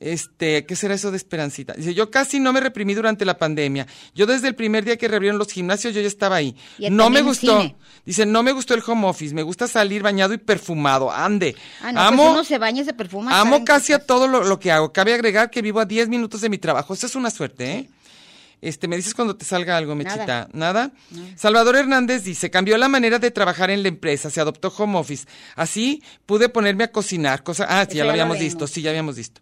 Este, ¿qué será eso de Esperancita? Dice, yo casi no me reprimí durante la pandemia. Yo desde el primer día que reabrieron los gimnasios, yo ya estaba ahí. No me gustó. cine. Dice, no me gustó el home office. Me gusta salir bañado y perfumado. Ande. Ah, no, amo, pues uno se baña y se perfuma. amo casi a todo lo, lo que hago. Cabe agregar que vivo a 10 minutos de mi trabajo. Eso es una suerte, ¿eh? Este, me dices cuando te salga algo, Mechita. ¿Nada? Salvador Hernández dice, cambió la manera de trabajar en la empresa, se adoptó home office. Así pude ponerme a cocinar. Cosa, ah, sí, ya lo ya lo habíamos visto, sí, ya habíamos visto.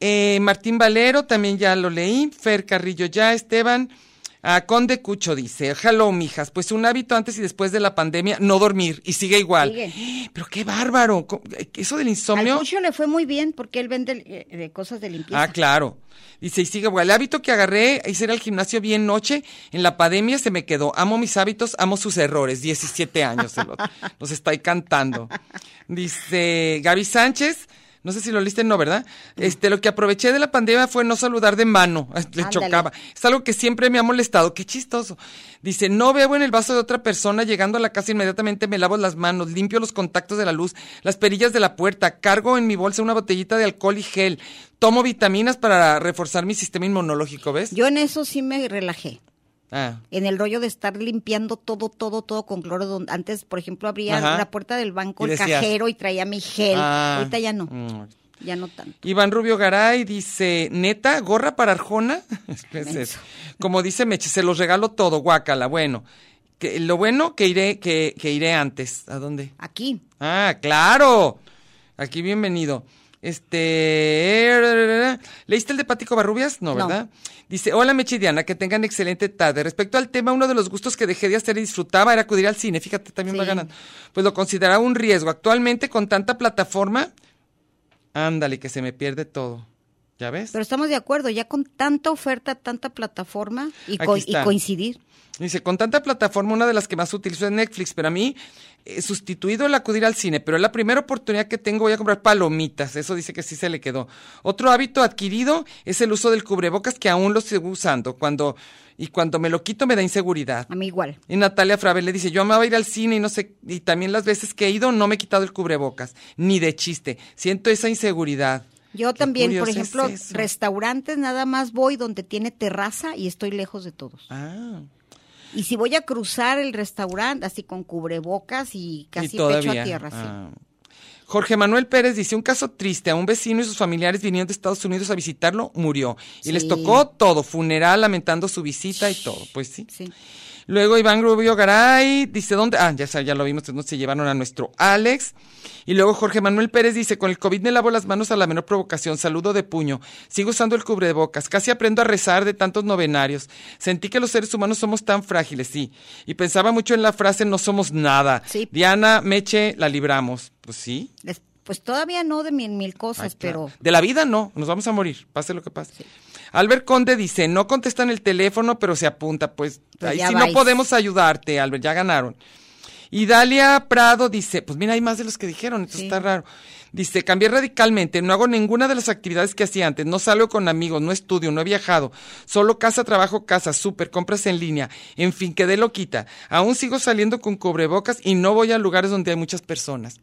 Eh, Martín Valero, también ya lo leí. Fer Carrillo ya, Esteban. Ah, Conde Cucho dice, hello, mijas, pues un hábito antes y después de la pandemia, no dormir, y sigue igual. Sigue. Pero qué bárbaro, co- eso del Al insomnio. Cucho le fue muy bien porque él vende eh, de cosas de limpieza. Ah, claro. Dice, y sigue, igual. el hábito que agarré es ir al gimnasio bien noche, en la pandemia se me quedó. Amo mis hábitos, amo sus errores. 17 años, el otro. nos está ahí cantando. Dice Gaby Sánchez, no sé si lo leíste, no, ¿verdad? Este, lo que aproveché de la pandemia fue no saludar de mano. Le Ándale. chocaba. Es algo que siempre me ha molestado. Qué chistoso. Dice, no bebo en el vaso de otra persona, llegando a la casa inmediatamente me lavo las manos, limpio los contactos de la luz, las perillas de la puerta, cargo en mi bolsa una botellita de alcohol y gel, tomo vitaminas para reforzar mi sistema inmunológico, ¿ves? Yo en eso sí me relajé. Ah, En el rollo de estar limpiando todo, todo, todo con cloro. Donde antes, por ejemplo, abría Ajá. la puerta del banco el decías- cajero y traía mi gel. ah, Ahorita ya no. mm. Ya no tanto. Iván Rubio Garay dice, neta, gorra para Arjona. ¿Qué es? Como dice Meche, se los regalo todo, guácala. Bueno, que, lo bueno que iré, que, que iré antes. ¿A dónde? Aquí. Ah, claro. Aquí bienvenido. Este, ¿leíste el de Pático Barrubias? No, No. Dice, hola Mechidiana, que tengan excelente tarde. Respecto al tema, uno de los gustos que dejé de hacer y disfrutaba era acudir al cine. Fíjate, también va Sí. ganando. Pues lo consideraba un riesgo. Actualmente, con tanta plataforma, ándale, que se me pierde todo. ¿Ya ves? Pero estamos de acuerdo, ya con tanta oferta, tanta plataforma y, co- y coincidir. Dice, con tanta plataforma, una de las que más utilizo es Netflix, pero a mí he sustituido el acudir al cine, pero es la primera oportunidad que tengo, voy a comprar palomitas, eso dice que sí se le quedó. Otro hábito adquirido es el uso del cubrebocas que aún lo sigo usando, cuando, y cuando me lo quito me da inseguridad. A mí igual. Y Natalia Fravel le dice, yo amaba ir al cine y no sé, y también las veces que he ido no me he quitado el cubrebocas, ni de chiste, siento esa inseguridad. Yo Qué también, por es ejemplo, restaurantes nada más voy donde tiene terraza y estoy lejos de todos. Ah. Y si voy a cruzar el restaurante así con cubrebocas y casi Y pecho a tierra, sí. ah. Jorge Manuel Pérez dice, un caso triste, a un vecino y sus familiares vinieron de Estados Unidos a visitarlo, murió. Y les tocó todo, funeral, lamentando su visita y todo. Pues sí. Sí. Luego Iván Rubio Garay dice, ¿dónde? Ah, ya, ya lo vimos, no se llevaron a nuestro Alex. Y luego Jorge Manuel Pérez dice, con el COVID me lavo las manos a la menor provocación, saludo de puño, sigo usando el cubrebocas, casi aprendo a rezar de tantos novenarios. Sentí que los seres humanos somos tan frágiles, sí. Y pensaba mucho en la frase, no somos nada. Sí. Diana Meche, la libramos. Pues sí. Les- Pues todavía no de mil, mil cosas, Ay, claro. pero De la vida no, nos vamos a morir, pase lo que pase. Albert Conde dice, no contestan el teléfono, pero se apunta. Pues, Pues ahí sí no podemos ayudarte, Albert, ya ganaron. Y Dalia Prado dice, pues mira, hay más de los que dijeron, esto Sí. está raro. Dice, cambié radicalmente, no hago ninguna de las actividades que hacía antes, no salgo con amigos, no estudio, no he viajado, solo casa, trabajo, casa, súper, compras en línea, en fin, quedé loquita. Aún sigo saliendo con cubrebocas y no voy a lugares donde hay muchas personas.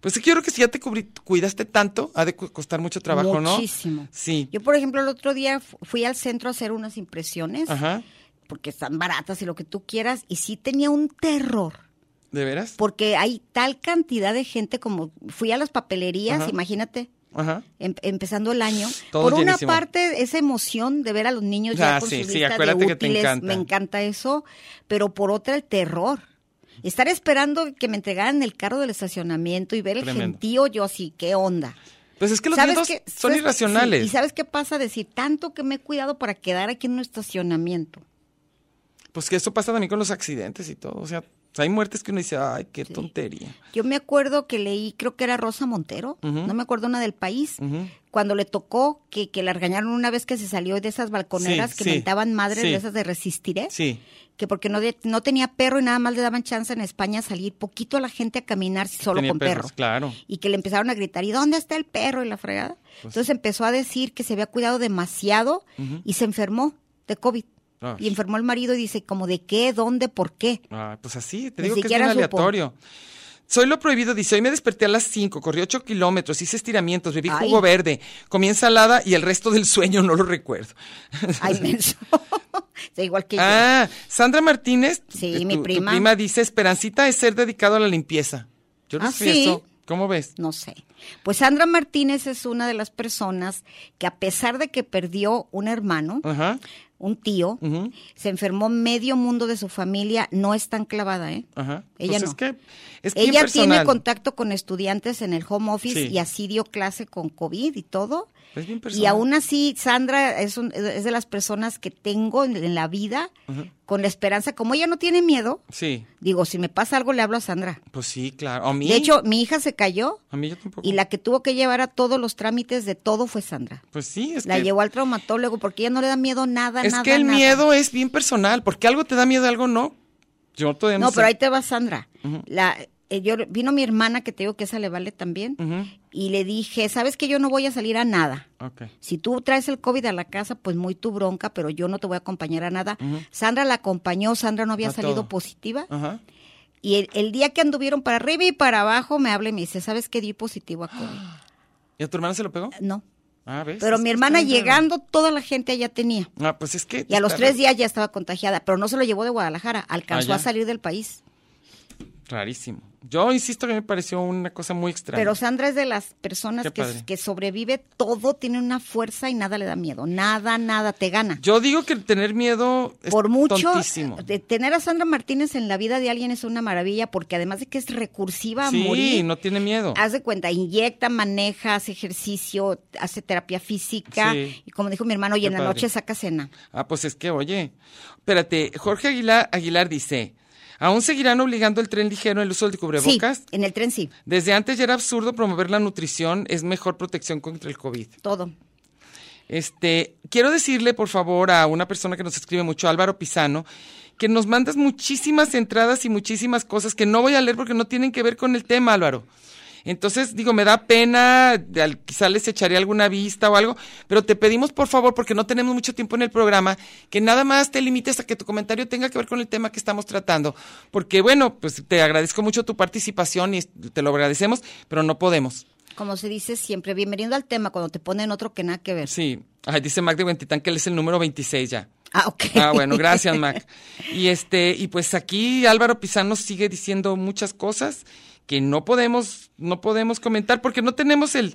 Pues sí, creo que si ya te cuidaste tanto, ha de costar mucho trabajo, ¿no? muchísimo. Sí. Yo, por ejemplo, el otro día fu- fui al centro a hacer unas impresiones, Ajá. porque están baratas y lo que tú quieras, y sí tenía un terror. ¿De veras? porque hay tal cantidad de gente como fui a las papelerías, Ajá. imagínate, Ajá. em- empezando el año. Todo Por una parte, esa emoción de ver a los niños ya Ah, con sí, su sí, de acuérdate que te útiles, encanta. me encanta eso, pero por otra el terror. Estar esperando que me entregaran el carro del estacionamiento y ver el Tremendo. gentío, yo así, ¿qué onda? Pues es que los ¿Sabes miedos qué? son irracionales. Sí, ¿Y sabes qué pasa? Decir, tanto que me he cuidado para quedar aquí en un estacionamiento. Pues que eso pasa también con los accidentes y todo. O sea, hay muertes que uno dice, ay, qué tontería. Yo me acuerdo que leí, creo que era Rosa Montero, no me acuerdo una del país, cuando le tocó que, que la regañaron una vez que se salió de esas balconeras Sí, que sí, mentaban madres de esas de resistiré, Sí. que porque no, de- no tenía perro y nada más le daban chance en España a salir poquito a la gente a caminar solo con perros, perro. Claro. Y que le empezaron a gritar, ¿y dónde está el perro? Y la fregada. Pues Entonces empezó a decir que se había cuidado demasiado y se enfermó de COVID. Ay. Y enfermó el marido y dice, como de qué, dónde, por qué. Ah, pues así, te Ni digo que es bien aleatorio. Soy lo prohibido, dice, hoy me desperté a las 5, corrí 8 kilómetros, hice estiramientos, bebí Ay. jugo verde, comí ensalada y el resto del sueño no lo recuerdo. Ay, menso. Sí, igual que yo. ah, Sandra Martínez, Sí, tu- mi tu prima. prima dice, Esperancita es ser dedicado a la limpieza. Yo no Ah, sé ¿sí? eso. ¿Cómo ves? No sé. Pues Sandra Martínez es una de las personas que a pesar de que perdió un hermano, Ajá. Un tío, se enfermó medio mundo de su familia, no es tan clavada, ¿eh? Ajá. Ella Pues no. es que es bien Ella personal. tiene contacto con estudiantes en el home office Sí. y así dio clase con COVID y todo. Es bien Y aún así, Sandra es, un- es de las personas que tengo en, en la vida con la esperanza, como ella no tiene miedo, Sí, digo, si me pasa algo le hablo a Sandra. pues sí, claro. A mí. De hecho, mi hija se cayó a mí yo tampoco. y la que tuvo que llevar a todos los trámites de todo fue Sandra. Pues sí, es La que. llevó al traumatólogo porque ella no le da miedo nada, es nada, que el nada. miedo es bien personal. Porque algo te da miedo, algo no. Yo todavía no, No, sé. pero ahí te va Sandra. La, eh, yo, vino mi hermana, que te digo que esa le vale también, y le dije, ¿sabes que yo no voy a salir a nada? Si tú traes el COVID a la casa, pues muy tu bronca, pero yo no te voy a acompañar a nada. Sandra la acompañó, Sandra no había A salido todo. positiva. Ajá. Y el, el día que anduvieron para arriba y para abajo, me habla y me dice, ¿sabes qué? Di positivo a COVID. ¿Y a tu hermana se lo pegó? No. Ah, ¿ves? Pero mi hermana llegando, toda la gente allá tenía. Ah, pues es que. Y a los tres días ya estaba contagiada, pero no se lo llevó de Guadalajara, alcanzó a salir del país. Rarísimo. Yo insisto que me pareció una cosa muy extraña. Pero Sandra es de las personas que, sobrevive todo, tiene una fuerza y nada le da miedo. Nada, nada, te gana. Yo digo que el tener miedo es Por mucho, tontísimo. de tener a Sandra Martínez en la vida de alguien es una maravilla, porque además de que es recursiva a Sí, morir, no tiene miedo. haz de cuenta, inyecta, maneja, hace ejercicio, hace terapia física, Sí. y como dijo mi hermano, y en la noche saca cena. Ah, pues es que, oye, espérate, Jorge Aguilar, Aguilar dice, ¿aún seguirán obligando el tren ligero el uso del Sí, cubrebocas? en el tren sí, Desde antes ya era absurdo promover la nutrición, es mejor protección contra el COVID. todo. Este, quiero decirle, por favor, a una persona que nos escribe mucho, Álvaro Pisano, que nos mandas muchísimas entradas y muchísimas cosas que no voy a leer porque no tienen que ver con el tema, Álvaro. Entonces, digo, me da pena, quizá les echaré alguna vista o algo, pero te pedimos, por favor, porque no tenemos mucho tiempo en el programa, que nada más te limites a que tu comentario tenga que ver con el tema que estamos tratando. Porque, bueno, pues te agradezco mucho tu participación y te lo agradecemos, pero no podemos. Como se dice siempre, bienvenido al tema cuando te ponen otro que nada que ver. Sí, Ay, dice Mac de Huentitán que él es el número 26 ya. Ah, ok. Ah, bueno, gracias, Mac. Y este, y pues aquí Álvaro Pizano sigue diciendo muchas cosas que no podemos, no podemos comentar porque no tenemos el,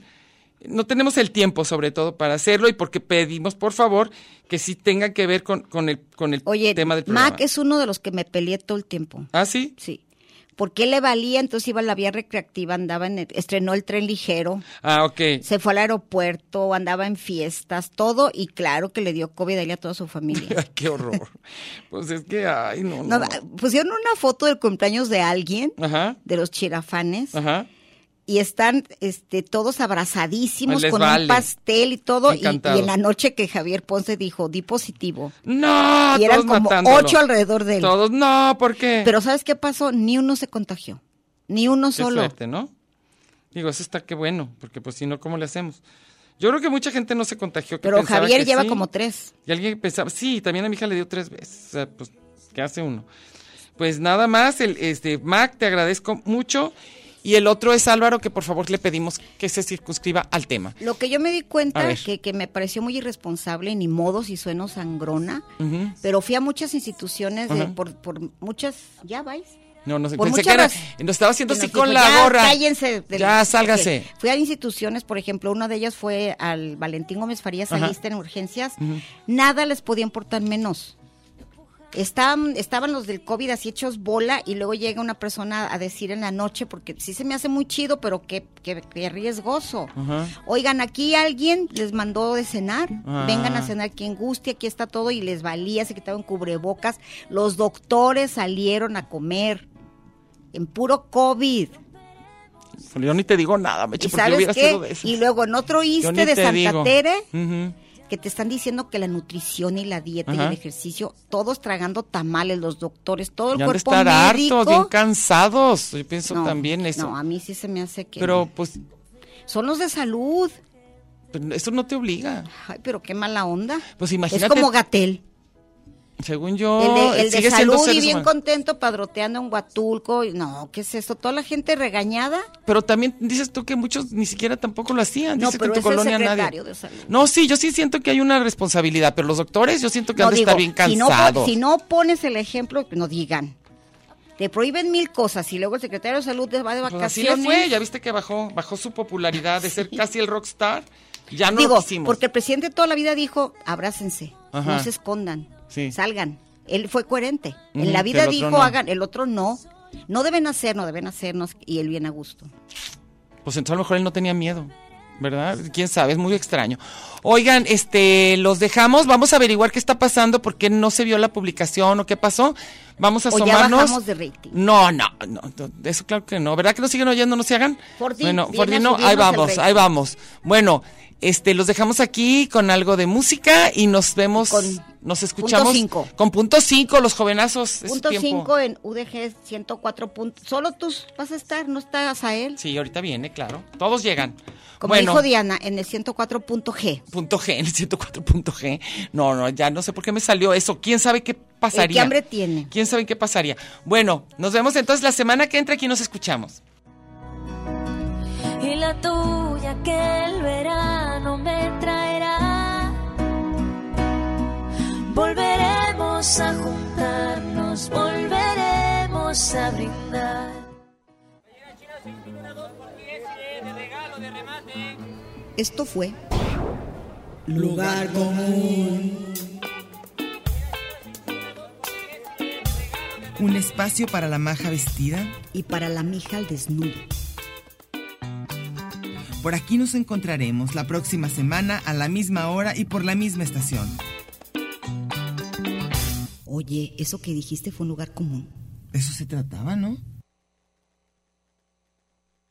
no tenemos el tiempo sobre todo para hacerlo y porque pedimos por favor que sí tenga que ver con, con el, con el Oye, tema del programa. Mac es uno de los que me peleé todo el tiempo. ¿Ah, sí? Sí. Porque le valía, entonces iba a la vía recreativa, andaba en el- estrenó el tren ligero, Ah, ok. se fue al aeropuerto, andaba en fiestas, todo, y claro que le dio COVID a él y a toda su familia. Qué horror. pues es que, ay, no, No, no. pusieron una foto del cumpleaños de alguien, Ajá, de los chirafanes, ajá. Y están este, todos abrazadísimos con vale. un pastel y todo, y, en la noche que Javier Ponce dijo, di positivo. No, y eran todos como matándolo. ocho alrededor de él. Todos, no, ¿por qué? Pero ¿sabes qué pasó? Ni uno se contagió. Ni uno Qué solo. suerte, ¿no? Digo, eso está que bueno, porque pues si no, ¿cómo le hacemos? Yo creo que mucha gente no se contagió. que Pero Javier que lleva sí. como tres. Y alguien pensaba, sí, también a mi hija le dio tres veces. O sea, pues, ¿qué hace uno? Pues nada más, el, este, Mac, te agradezco mucho. Y el otro es Álvaro, que por favor le pedimos que se circunscriba al tema. Lo que yo me di cuenta que, que me pareció muy irresponsable, ni modo si sueno sangrona, pero fui a muchas instituciones de- por, por muchas, ¿ya vais? No, no sé, pensé que era, nos estaba haciendo así con dijo, la "Ya, gorra. Cállense. del- Ya, sálgase. Fui a instituciones, por ejemplo, una de ellas fue al Valentín Gómez Farías Ajá. Aliste en urgencias. Nada les podía importar menos. Estaban, estaban los del COVID así hechos bola y luego llega una persona a decir en la noche, porque sí se me hace muy chido, pero qué, qué, qué riesgoso. Oigan, aquí alguien les mandó de cenar, Ah. vengan a cenar quien guste, aquí está todo y les valía, se quitaron cubrebocas. Los doctores salieron a comer en puro COVID. Yo ni te digo nada, me ¿Y porque yo sabes hubiera sido de esas. Y luego en otro ISTE de Santa digo. Tere. Que te están diciendo que la nutrición y la dieta y el ejercicio, todos tragando tamales, los doctores, todo el Ya han de cuerpo estar médico. hartos, bien cansados. Yo pienso No, también eso. No, a mí sí se me hace que Pero pues, son los de salud. pero eso no te obliga. Ay, pero qué mala onda. Pues Es imagínate. como Gatel. Según yo, El de, el de sigue salud y bien humanos. contento padroteando en Huatulco. y No, ¿qué es esto? Toda la gente regañada. Pero también dices tú que muchos ni siquiera tampoco lo hacían. No, Dices que pero en tu colonia nadie. de salud. No, sí, yo sí siento que hay una responsabilidad, pero los doctores yo siento que han de digo, estar bien si no, cansados. si no pones el ejemplo, que no digan. Te prohíben mil cosas y luego el secretario de salud va de Pues así vacaciones. le fue, ya viste que bajó, bajó su popularidad de ser casi el rockstar. Ya no Digo, lo porque el presidente toda la vida dijo, abrácense, Ajá. no se escondan, Sí. salgan. Él fue coherente. En la vida dijo, no. hagan, el otro no. No deben hacer, no deben hacernos y él bien a gusto. Pues entonces a lo mejor él no tenía miedo, ¿verdad? Quién sabe, es muy extraño. Oigan, este, los dejamos, vamos a averiguar qué está pasando, por qué no se vio la publicación o qué pasó. Vamos a O ya asomarnos. bajamos de rating. No, no, no, eso claro que no. ¿Verdad que nos siguen oyendo, no se hagan? Fordi, bueno, a no, ahí vamos, ahí vamos. Bueno, este, los dejamos aquí con algo de música y nos vemos, Con nos punto escuchamos. cinco. Con punto 5, los jovenazos. Punto tiempo. 5 en UDG 104 puntos. Solo tú vas a estar, no estás a él. Sí, ahorita viene, claro. Todos llegan. Como bueno, dijo Diana, en el 104.g. punto G, en el 104.g. No, no, ya no sé por qué me salió eso. ¿Quién sabe qué pasaría? ¿Qué hambre tiene? ¿Quién sabe qué pasaría? Bueno, nos vemos entonces la semana que entra aquí nos escuchamos. y la tuya que el verano me traerá. Volveremos a juntarnos, volveremos a brindar. Esto fue Lugar común. Un espacio para la maja vestida. y para la mija al desnudo. Por aquí nos encontraremos la próxima semana a la misma hora y por la misma estación. Oye, eso que dijiste fue un lugar común. Eso se trataba, ¿no?